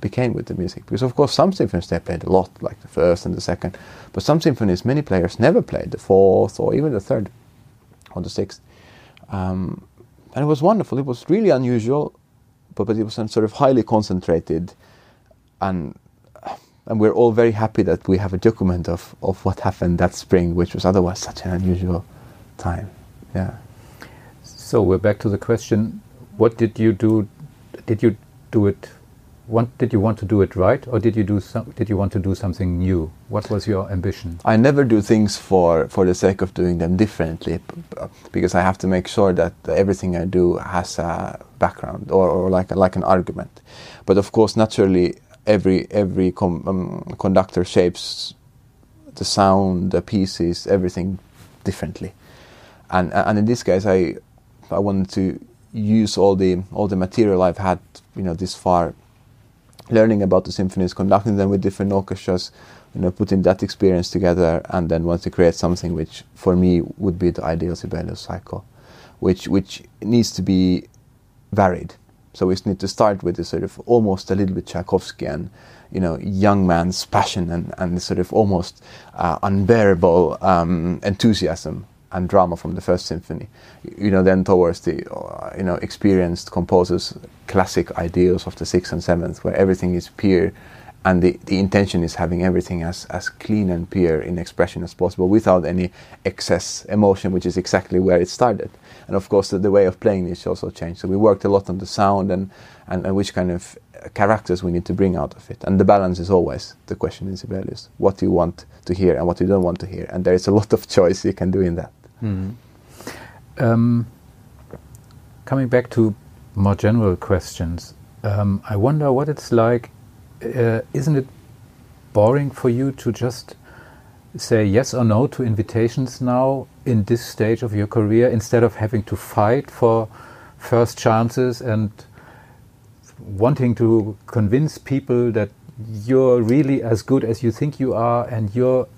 became with the music. Because of course some symphonies they played a lot, like the first and the second, but some symphonies many players never played the fourth or even the third or the sixth. Um, and it was wonderful. It was really unusual, but, but it was sort of highly concentrated, and and we're all very happy that we have a document of, of what happened that spring, which was otherwise such an unusual time. Yeah. So we're back to the question: What did you do? Did you do it want, did you want to do it right, or did you do some, did you want to do something new? What was your ambition? I never do things for for the sake of doing them differently, because I have to make sure that everything I do has a background or, or like a, like an argument. But of course, naturally, every every com, um, conductor shapes the sound, the pieces, everything differently. And and in this case, I I wanted to use all the all the material I've had, you know, this far learning about the symphonies, conducting them with different orchestras, you know, putting that experience together, and then want to create something which, for me, would be the ideal Sibelius cycle, which which needs to be varied. So we need to start with this sort of almost a little bit Tchaikovsky and you know, young man's passion and, and sort of almost uh, unbearable um, enthusiasm and drama from the first symphony. You know, then towards the uh, you know experienced composers' classic ideals of the sixth and seventh, where everything is pure, and the, the intention is having everything as as clean and pure in expression as possible, without any excess emotion, which is exactly where it started. And of course, the, the way of playing is also changed. So we worked a lot on the sound and, and, and which kind of characters we need to bring out of it. And the balance is always the question in Sibelius: what do you want to hear and what you don't want to hear, and there is a lot of choice you can do in that. Mm. Um, coming back to more general questions, um, I wonder what it's like. Uh, isn't it boring for you to just say yes or no to invitations now in this stage of your career instead of having to fight for first chances and wanting to convince people that you're really as good as you think you are and you're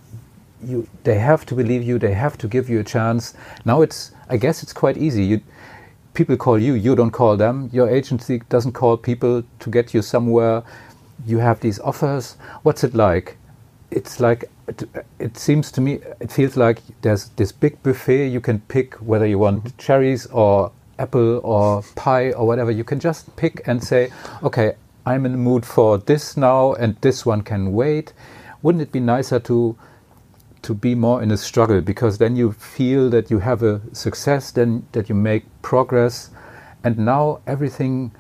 you they have to believe you they have to give you a chance? Now it's i guess it's quite easy. You people call you you don't call them. Your agency doesn't call people to get you somewhere you have these offers. What's it like? It's like it, it seems to me it feels like there's this big buffet. You can pick whether you want mm-hmm. cherries or apple or pie or whatever. You can just pick and say okay i'm in the mood for this now and this one can wait. Wouldn't it be nicer to to be more in a struggle? Because then you feel that you have a success, then that you make progress, and now everything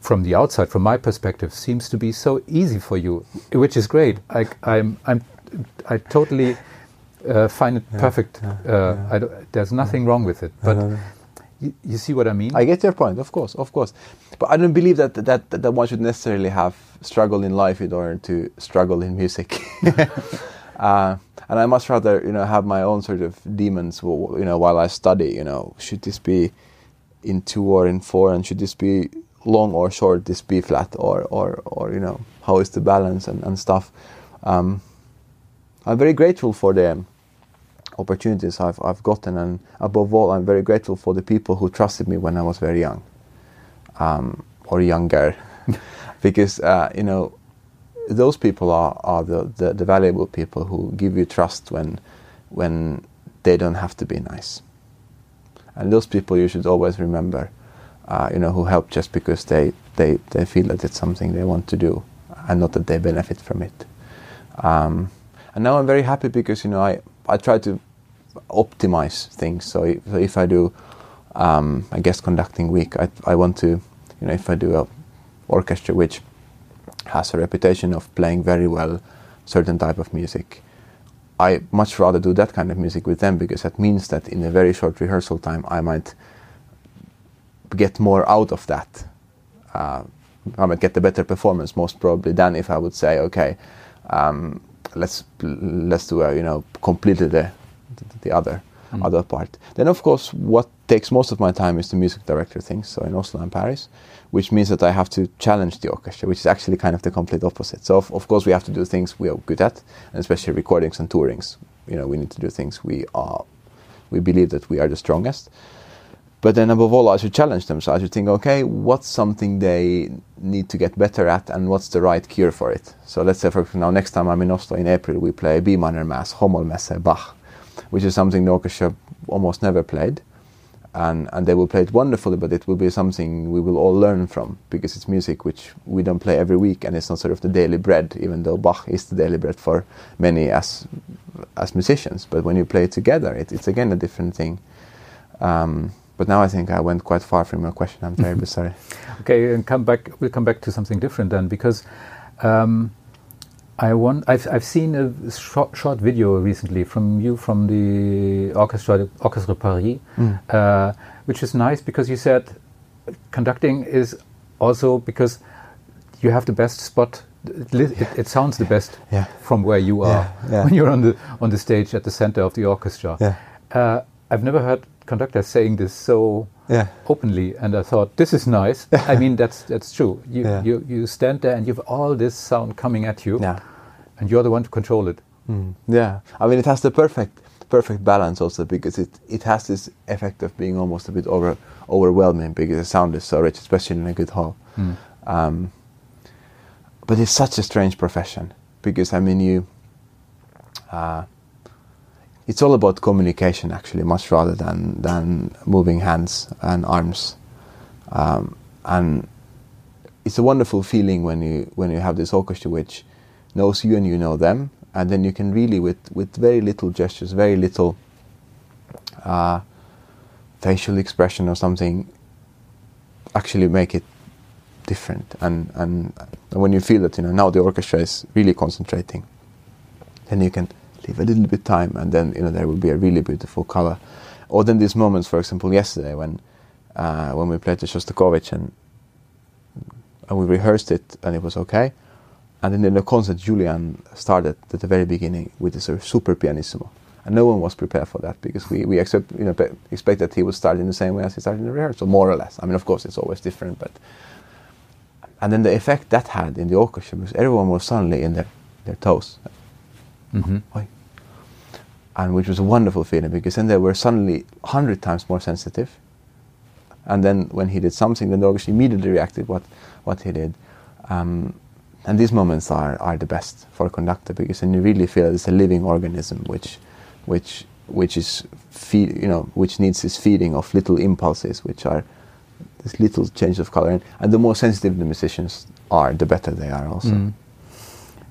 from the outside, from my perspective, seems to be so easy for you, which is great. I, I'm, I'm, I totally uh, find it yeah, perfect. Yeah, uh, yeah. there's nothing wrong with it, but. You, you, see what I mean? I get your point, of course, of course. But I don't believe that that, that one should necessarily have struggle in life in order to struggle in music. uh, and I must rather you know have my own sort of demons you know while I study you know should this be in two or in four and should this be long or short this B flat or or or you know how is the balance and, and stuff. Um, I'm very grateful for the opportunities I've I've gotten and above all I'm very grateful for the people who trusted me when I was very young um, or younger. Because uh, you know those people are, are the, the, the valuable people who give you trust when when they don't have to be nice. And those people you should always remember, uh, you know, who help just because they, they, they feel that it's something they want to do and not that they benefit from it. Um, and now I'm very happy because, you know, I, I try to optimize things. So if, so if I do um, a guest conducting week, I, I want to, you know, if I do a orchestra which has a reputation of playing very well certain type of music, I much rather do that kind of music with them because that means that in a very short rehearsal time I might get more out of that. Uh, I might get a better performance most probably than if I would say, okay, um, let's let's do a you know completely the the other mm. other part. Then of course what takes most of my time is the music director things. So in Oslo and Paris, which means that I have to challenge the orchestra, which is actually kind of the complete opposite. So of, of course we have to do things we are good at, and especially recordings and tourings. You know, we need to do things we are, we believe that we are the strongest. But then above all, I should challenge them. So I should think, okay, what's something they need to get better at, and what's the right cure for it? So let's say, for example, now next time I'm in Oslo in April, we play B minor mass, Hommelmesse, Bach, which is something the orchestra almost never played and, and they will play it wonderfully, but it will be something we will all learn from because it's music which we don't play every week and it's not sort of the daily bread, even though Bach is the daily bread for many as as musicians. But when you play it together, it, it's again a different thing. Um, but now I think I went quite far from your question. I'm terribly sorry. Okay, and come back. We'll come back to something different then, because um, I want. I've I've seen a short, short video recently from you from the orchestra, Orchestre Paris, mm. uh, which is nice because you said conducting is also because you have the best spot. It, it, it sounds the best yeah. from where you are yeah, yeah. when you're on the on the stage at the center of the orchestra. Uh, I've never heard conductors saying this so yeah. openly, and I thought this is nice. I mean, that's that's true. You, Yeah. you you stand there and you have all this sound coming at you, Yeah. and you're the one to control it. Mm. Yeah, I mean it has the perfect perfect balance also because it it has this effect of being almost a bit over overwhelming because the sound is so rich, especially in a good hall. Mm. Um, but it's such a strange profession because I mean you. Uh, it's all about communication actually, much rather than than moving hands and arms, um, and it's a wonderful feeling when you when you have this orchestra which knows you and you know them, and then you can really with with very little gestures, very little uh, facial expression or something, actually make it different. And and when you feel that you know now the orchestra is really concentrating, then you can a little bit time, and then you know there will be a really beautiful color. Or then these moments, for example, yesterday when uh, when we played the Shostakovich and and we rehearsed it and it was okay. And then in the concert, Julian started at the very beginning with this sort of super pianissimo, and no one was prepared for that because we we accept, you know expect that he would start in the same way as he started in the rehearsal, more or less. I mean, of course, it's always different, but and then the effect that had in the orchestra was everyone was suddenly in their their toes, Mm-hmm. And which was a wonderful feeling because then they were suddenly hundred times more sensitive. And then when he did something, the orchestra immediately reacted what what he did. Um, and these moments are, are the best for a conductor because then you really feel it's a living organism which which which is feed, you know which needs this feeding of little impulses which are this little change of color and, and the more sensitive the musicians are the better they are also Mm.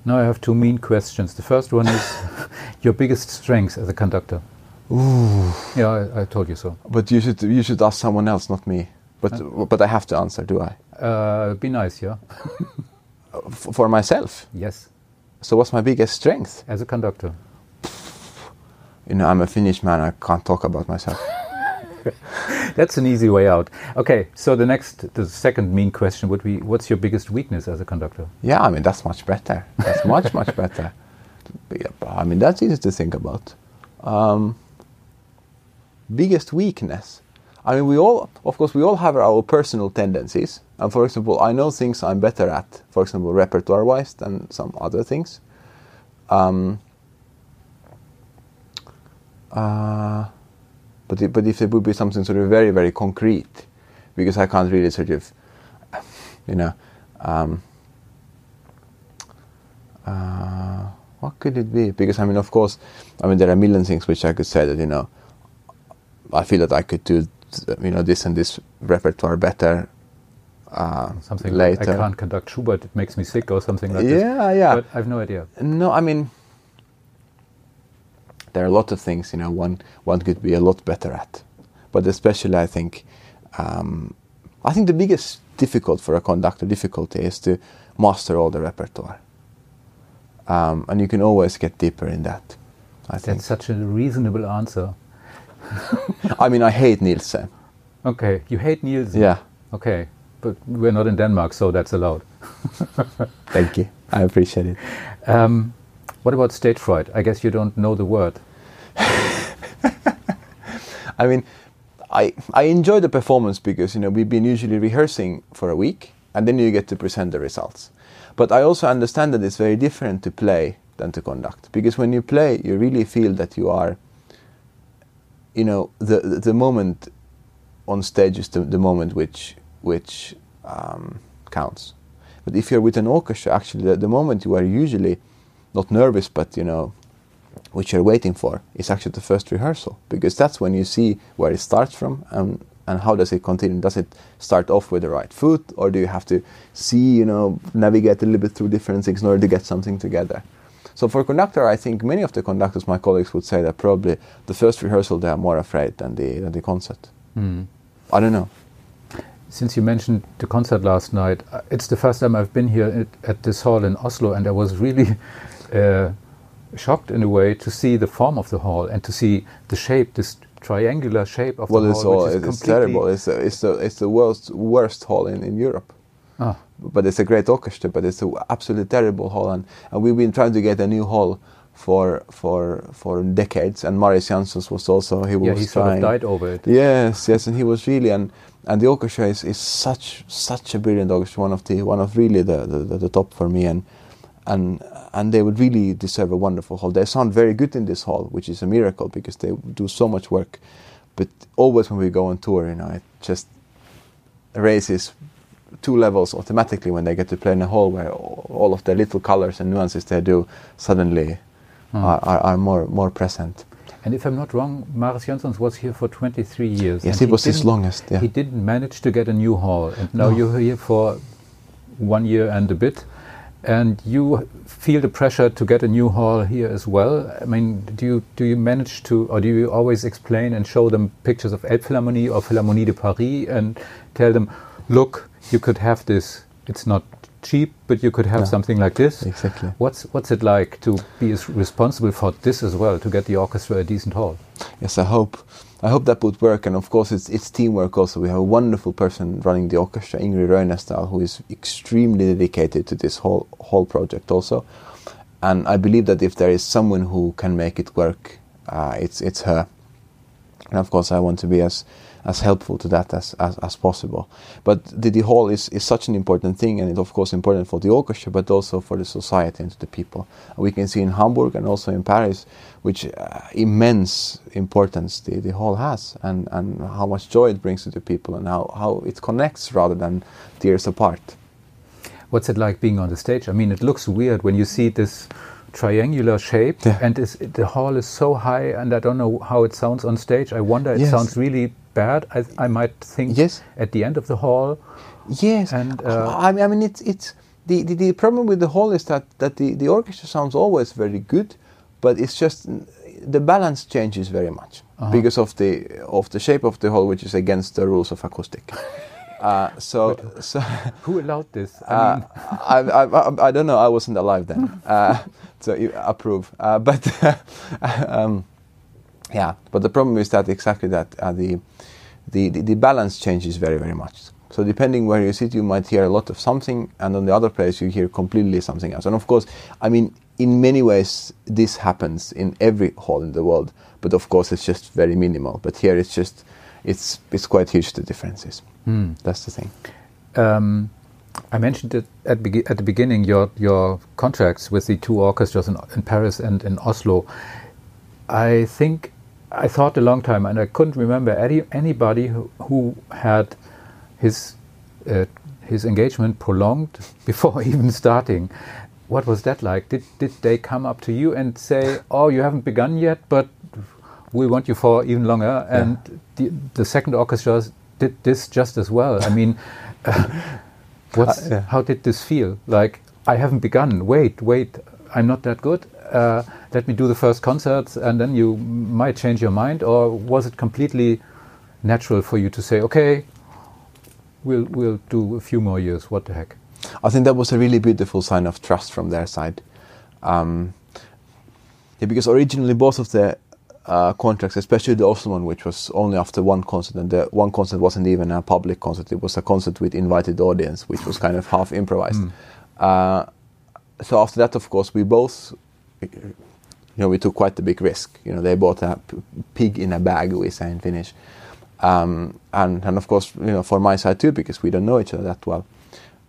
Now I have two mean questions. The first one is your biggest strength as a conductor. Ooh. Yeah, I, I told you so. but you should you should ask someone else not me but but I have to answer do I Uh, be nice, yeah. For myself Yes, so what's my biggest strength as a conductor. you know I'm a Finnish man I can't talk about myself That's an easy way out. Okay, so the next, the second mean question would be, what's your biggest weakness as a conductor? Yeah, I mean that's much better. That's much much better. I mean that's easy to think about. Um, biggest weakness. I mean, we all, of course, we all have our personal tendencies. And for example, I know things I'm better at. For example, repertoire-wise than some other things. Um, uh, but if, but if it would be something sort of very very concrete, because I can't really sort of, you know, um, Uh, what could it be? Because I mean, of course, I mean there are a million things which I could say that you know. I feel that I could do, you know, this and this repertoire better. Uh, Something later. like I can't conduct Schubert, it makes me sick, or something like yeah, this. yeah. But I've no idea. No, I mean, there are a lot of things you know one one could be a lot better at, but especially I think, um, I think the biggest difficult for a conductor difficulty is to master all the repertoire, um, and you can always get deeper in that. I think. That's such a reasonable answer. I mean, I hate Nielsen. Okay, you hate Nielsen. Yeah, Okay, but we're not in Denmark, so that's allowed. thank you. I appreciate it. Um, what about stage fright? I guess you don't know the word. I mean, I I enjoy the performance because you know we've been usually rehearsing for a week and then you get to present the results. But I also understand that it's very different to play than to conduct because when you play, you really feel that you are. You know, the the, moment on stage is the, the moment which which um, counts. But if you're with an orchestra, actually, the, the moment you are usually not nervous, but you know, which you're waiting for is actually the first rehearsal because that's when you see where it starts from and and how does it continue. Does it start off with the right foot or do you have to see you know navigate a little bit through different things in order to get something together? So for conductor i think many of the conductors my colleagues would say that probably the first rehearsal they are more afraid than the than the concert. I don't know. Since you mentioned the concert last night, uh, it's the first time I've been here at, at this hall in Oslo, and I was really uh, shocked in a way to see the form of the hall and to see the shape, this triangular shape of well the it's hall. all which is it's terrible it's the, it's the it's the worst worst hall in, in europe Ah, but it's a great orchestra, but it's an absolutely terrible hall. And, and we've been trying to get a new hall for for for decades. And Mariss Jansons was also he was yeah, he sort of died over it. Yes, yes, and he was really and and the orchestra is, is such such a brilliant orchestra, one of the one of really the, the, the top for me, and and and they would really deserve a wonderful hall. They sound very good in this hall, which is a miracle because they do so much work. But always when we go on tour, you know, it just raises two levels automatically when they get to play in a hall where all of the little colors and nuances they do suddenly Hmm. are, are, are more more present. And if I'm not wrong, Mariss Jansons was here for 23 years. Yes, it was his longest. Yeah. He didn't manage to get a new hall, and now No. you're here for one year and a bit, and you feel the pressure to get a new hall here as well. I mean, do you do you manage to, or do you always explain and show them pictures of Elbphilharmonie or Philharmonie de Paris and tell them, look, you could have this. It's not cheap, but you could have No. something like this. Exactly. What's what's it like to be responsible for this as well to get the orchestra a decent hall? Yes, I hope. I hope that would work, and of course, it's it's teamwork. Also, we have a wonderful person running the orchestra, Ingrid Rönestal, who is extremely dedicated to this whole whole project. Also, and I believe that if there is someone who can make it work, uh, it's it's her. And of course, I want to be as as helpful to that as as, as possible. But the, the hall is, is such an important thing, and it's of course important for the orchestra, but also for the society and to the people. We can see in Hamburg and also in Paris, which uh, immense importance the, the hall has, and, and how much joy it brings to the people, and how, how it connects rather than tears apart. What's it like being on the stage? I mean, it looks weird when you see this triangular shape, Yeah. and the hall is so high, and I don't know how it sounds on stage. I wonder it Yes. sounds really bad. I, I might think Yes. at the end of the hall. Yes, And, uh, I, mean, I mean, it's it's the, the, the problem with the hall is that that the, the orchestra sounds always very good, but it's just the balance changes very much Uh-huh. because of the of the shape of the hall, which is against the rules of acoustic. uh, so so. Who allowed this? I Uh, I, I, I, I don't know. I wasn't alive then, uh, so you approve. Uh, but um, yeah, but the problem is that exactly that uh, the, the the the balance changes very very much. So depending where you sit, you might hear a lot of something, and on the other place you hear completely something else. And of course, I mean, in many ways this happens in every hall in the world, but of course it's just very minimal. But here it's just it's it's quite huge the differences. hmm. That's the thing. Um, I mentioned it at, at the beginning your your contracts with the two orchestras in, in Paris and in Oslo. I think I thought a long time, and I couldn't remember any, anybody who, who had his uh, his engagement prolonged before even starting. what was that like? Did did they come up to you and say, "Oh, you haven't begun yet, but we want you for even longer"? And the the second orchestra did this just as well. I mean, uh, what's Uh, yeah. how did this feel? Like I haven't begun. Wait, wait, I'm not that good. Uh, let me do the first concerts, and then you might change your mind. Or was it completely natural for you to say, "Okay, we'll we'll do a few more years. What the heck?" I think that was a really beautiful sign of trust from their side. Um, yeah, because originally both of the uh, contracts, especially the Oslo one, which was only after one concert, and the one concert wasn't even a public concert; it was a concert with invited audience, which was kind of half improvised. Uh, so after that, of course, we both, you know, we took quite a big risk. You know, they bought a p- pig in a bag, we say in Finnish, um, and and of course, you know, for my side too, because we don't know each other that well.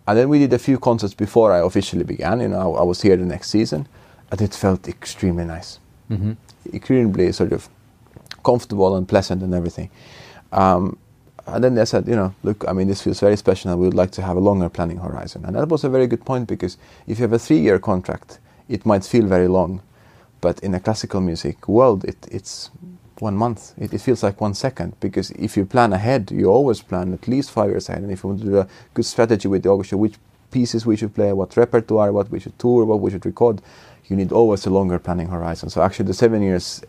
And then we did a few concerts before I officially began. You know, I, I was here the next season, and it felt extremely nice, Mm-hmm. extremely sort of comfortable and pleasant and everything. Um, and then they said, you know, look, I mean, this feels very special, and we would like to have a longer planning horizon. And that was a very good point because if you have a three-year contract, it might feel very long, but in a classical music world, it, it's one month. It, it feels like one second because if you plan ahead, you always plan at least five years ahead. And if you want to do a good strategy with the orchestra, which pieces we should play, what repertoire, what we should tour, what we should record, you need always a longer planning horizon. So actually, the seven years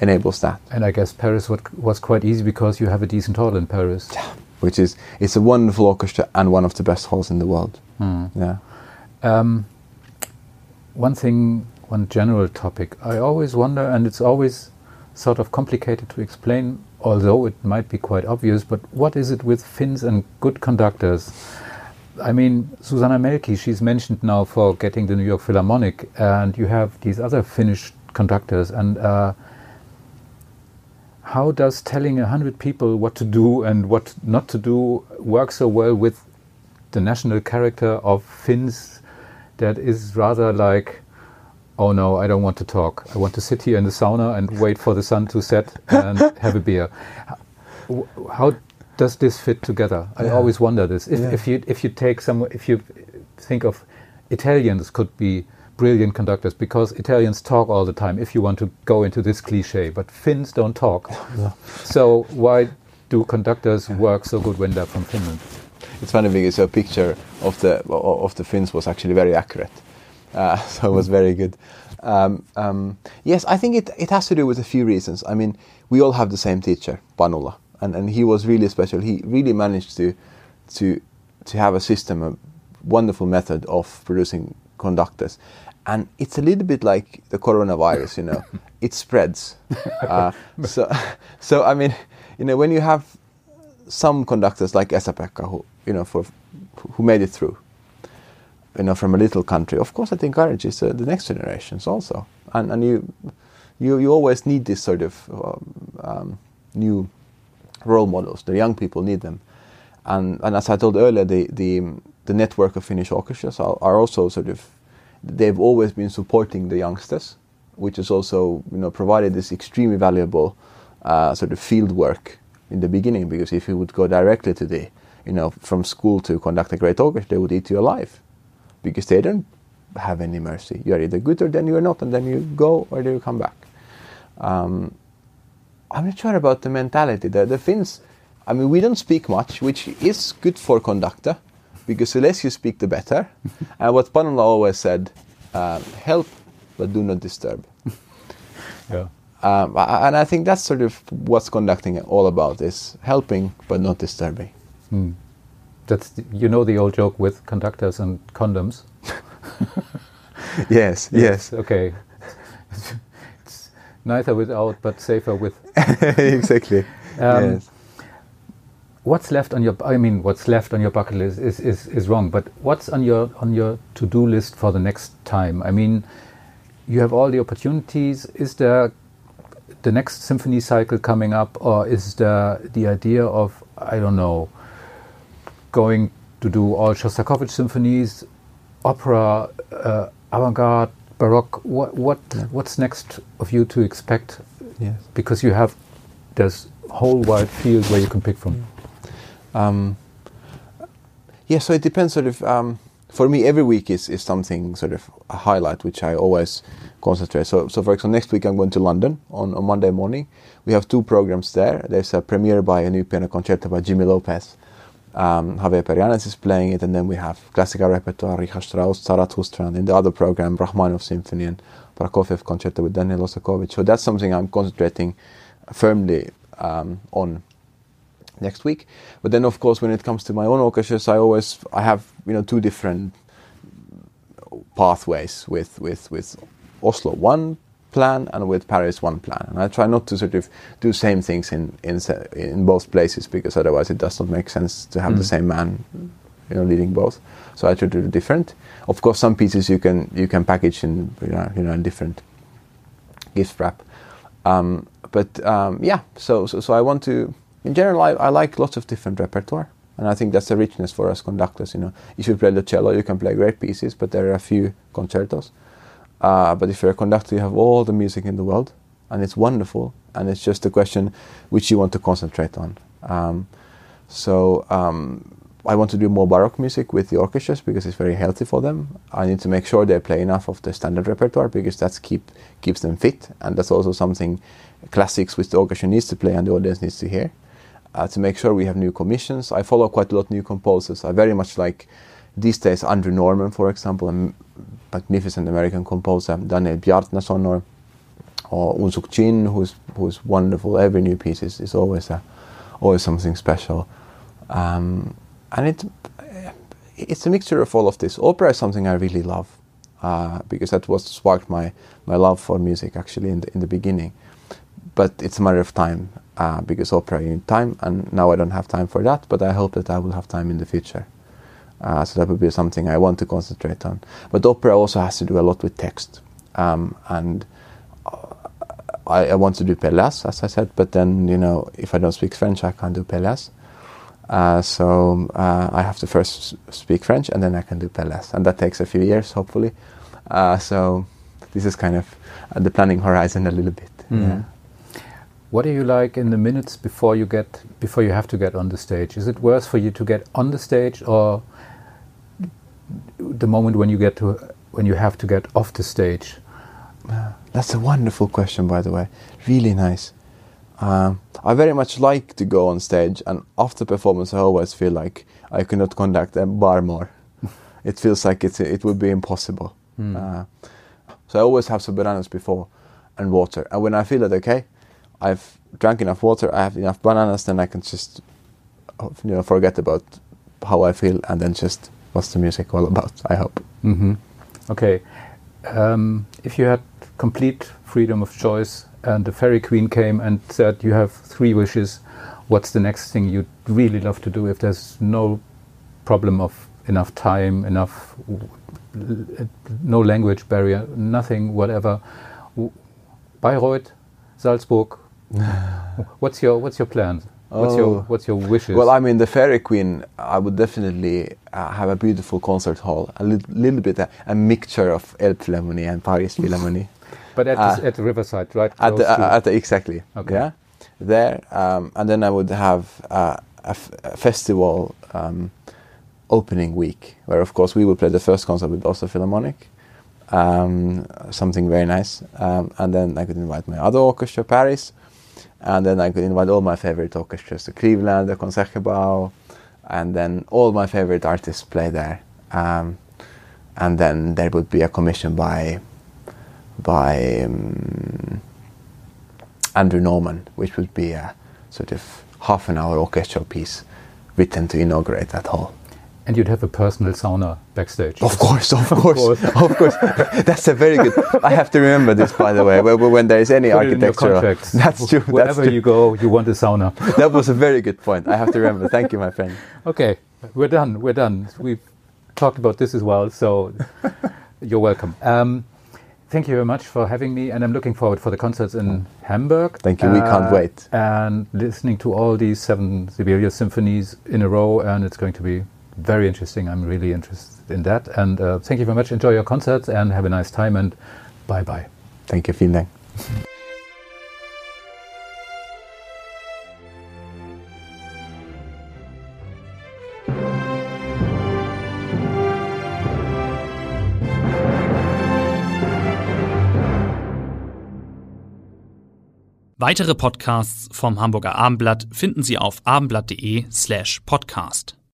enables that, And I guess Paris was, quite easy because you have a decent hall in Paris. which is it's a wonderful orchestra and one of the best halls in the world. Hmm. Yeah. Um, one thing, one general topic, I always wonder, and it's always sort of complicated to explain, although it might be quite obvious, but what is it with Finns and good conductors? I mean, Susanna Mälkki, she's mentioned now for getting the New York Philharmonic, and you have these other Finnish conductors, and uh, how does telling a hundred people what to do and what not to do work so well with the national character of Finns that is rather like, oh no, I don't want to talk. I want to sit here in the sauna and wait for the sun to set and have a beer. How, how does this fit together? I Yeah. always wonder this. If, Yeah. if you if you take some, if you think of Italians could be brilliant conductors because Italians talk all the time. If you want to go into this cliche, but Finns don't talk. So why do conductors work so good when they're from Finland? It's funny because a picture of the of the Finns was actually very accurate, uh, so it was very good. Um, um, yes, I think it, it has to do with a few reasons. I mean, we all have the same teacher, Panula, and, and he was really special. He really managed to to to have a system, a wonderful method of producing conductors. And it's a little bit like the coronavirus, you know, it spreads. Uh, so, so I mean, you know, when you have some conductors like Esa-Pekka who you know for who made it through you know from a little country of course it encourages uh, the next generations also. And and you you you always need this sort of um, um, new role models. The young people need them. And and as I told earlier the the the network of Finnish orchestras are, are also sort of they've always been supporting the youngsters which has also you know provided this extremely valuable uh, sort of field work in the beginning. Because if you would go directly to the you know from school to conduct a great orchestra they would eat you alive because they don't have any mercy you're either good or then you're not and then you go or then you come back um, I'm not sure about the mentality the, the Finns I mean we don't speak much which is good for conductor because the less you speak the better and what Panula always said um, help but do not disturb Yeah. um, and I think that's sort of what's conducting all about is helping but not disturbing. Hmm. That's the, you know the old joke with conductors and condoms. Yes, yes, Okay. it's neither without, but safer with. exactly. Um, yes. What's left on your? I mean, what's left on your bucket list is, is, is wrong. But what's on your on your to do list for the next time? I mean, you have all the opportunities. Is there the next symphony cycle coming up, or is there the idea of I don't know, going to do all Shostakovich symphonies, opera, uh, avant-garde, baroque? What what what's next of you to expect? Yes. Because you have there's whole wide field where you can pick from. Um, yeah, so it depends sort of. Um, for me, every week is, is something sort of a highlight which I always concentrate. So, so for example, next week I'm going to London on, on Monday morning. We have two programs there. There's a premiere by a new piano concerto by Jimmy Lopez. Um, Javier Perianes is playing it, and then we have classical repertoire, Richard Strauss, Zarathustra, and in the other program, Rachmaninoff Symphony and Prokofiev Concerto with Daniel Lozakovich. So that's something I'm concentrating firmly um, on next week. But then, of course, when it comes to my own orchestras, I always I have you know two different pathways with with with Oslo one plan and with Paris one plan, and I try not to sort of do same things in in in both places because otherwise it does not make sense to have mm. the same man you know leading both. So I try to do different. Of course, some pieces you can you can package in you know, you know in different gift wrap. Um, but um, yeah, so, so so I want to in general, I, I like lots of different repertoire. And I think that's the richness for us conductors. You know, if you play the cello, you can play great pieces, but there are a few concertos. Uh, but if you're a conductor, you have all the music in the world, and it's wonderful. And it's just a question which you want to concentrate on. Um, so um, I want to do more baroque music with the orchestras because it's very healthy for them. I need to make sure they play enough of the standard repertoire because that's keep keeps them fit, and that's also something classics which the orchestra needs to play and the audience needs to hear uh, to make sure we have new commissions. I follow quite a lot of new composers. I very much like these days Andrew Norman, for example, a magnificent American composer, Daniel Bjarnason or, or Unsuk Chin, who's who's wonderful. Every new piece is, is always a, always something special, um, and it it's a mixture of all of this. Opera is something I really love uh, because that was sparked my my love for music actually in the in the beginning. But it's a matter of time uh, because opera you need time, and now I don't have time for that. But I hope that I will have time in the future. Uh, so that would be something I want to concentrate on. But opera also has to do a lot with text, um, and uh, I, I, want to do Pelléas, as I said. But then you know, if I don't speak French, I can't do Pelléas. Uh, so uh, I have to first speak French, and then I can do Pelléas, and that takes a few years, hopefully. Uh, so this is kind of the planning horizon a little bit. Mm. Yeah. What are you like in the minutes before you get before you have to get on the stage? Is it worse for you to get on the stage or the moment when you get to when you have to get off the stage? That's a wonderful question, by the way. Really nice. Um, I very much like to go on stage, and after performance, I always feel like I cannot conduct a bar more. it feels like it's it would be impossible. Mm. Uh, so I always have some bananas before and water, and when I feel that okay, I've drank enough water, I have enough bananas, then I can just you know forget about how I feel and then just what's the music all about. I hope. Mm-hmm. Okay, um, if you had complete freedom of choice and the fairy queen came and said you have three wishes, what's the next thing you'd really love to do if there's no problem of enough time, enough no language barrier, nothing, whatever. Bayreuth, Salzburg, what's your What's your plan? What's oh. your What's your wishes? Well, I mean, the Fairy Queen. I would definitely uh, have a beautiful concert hall, a li little bit a, a mixture of Elbphilharmonie and Paris Philharmonie. but at, uh, the, at the riverside, right? At the, uh, at the, exactly. Okay. Yeah, there, um, and then I would have uh, a, festival um, opening week, where of course we would play the first concert with Oslo Philharmonic. Um, something very nice, um, and then I could invite my other orchestra, Paris, and then I could invite all my favorite orchestras to Cleveland, the Concertgebouw, and then all my favorite artists play there. Um, and then there would be a commission by by um, Andrew Norman, which would be a sort of half an hour orchestral piece written to inaugurate that hall. And you'd have a personal sauna backstage. Of course, of course, of course. That's a very good. I have to remember this, by the way. When there is any Put architecture, that's true. Wherever that's true. you go, you want a sauna. that was a very good point. I have to remember. Thank you, my friend. Okay, we're done. We're done. We've talked about this as well, so you're welcome. Um, thank you very much for having me, and I'm looking forward for the concerts in Hamburg. Thank you. Uh, we can't wait. And listening to all these seven Sibelius symphonies in a row, and it's going to be very interesting. I'm really interested in that. And uh, thank you very much. Enjoy your concerts and have a nice time. And bye bye. Thank you. Vielen Dank. Weitere Podcasts vom Hamburger Abendblatt finden Sie auf abendblatt.de slash podcast.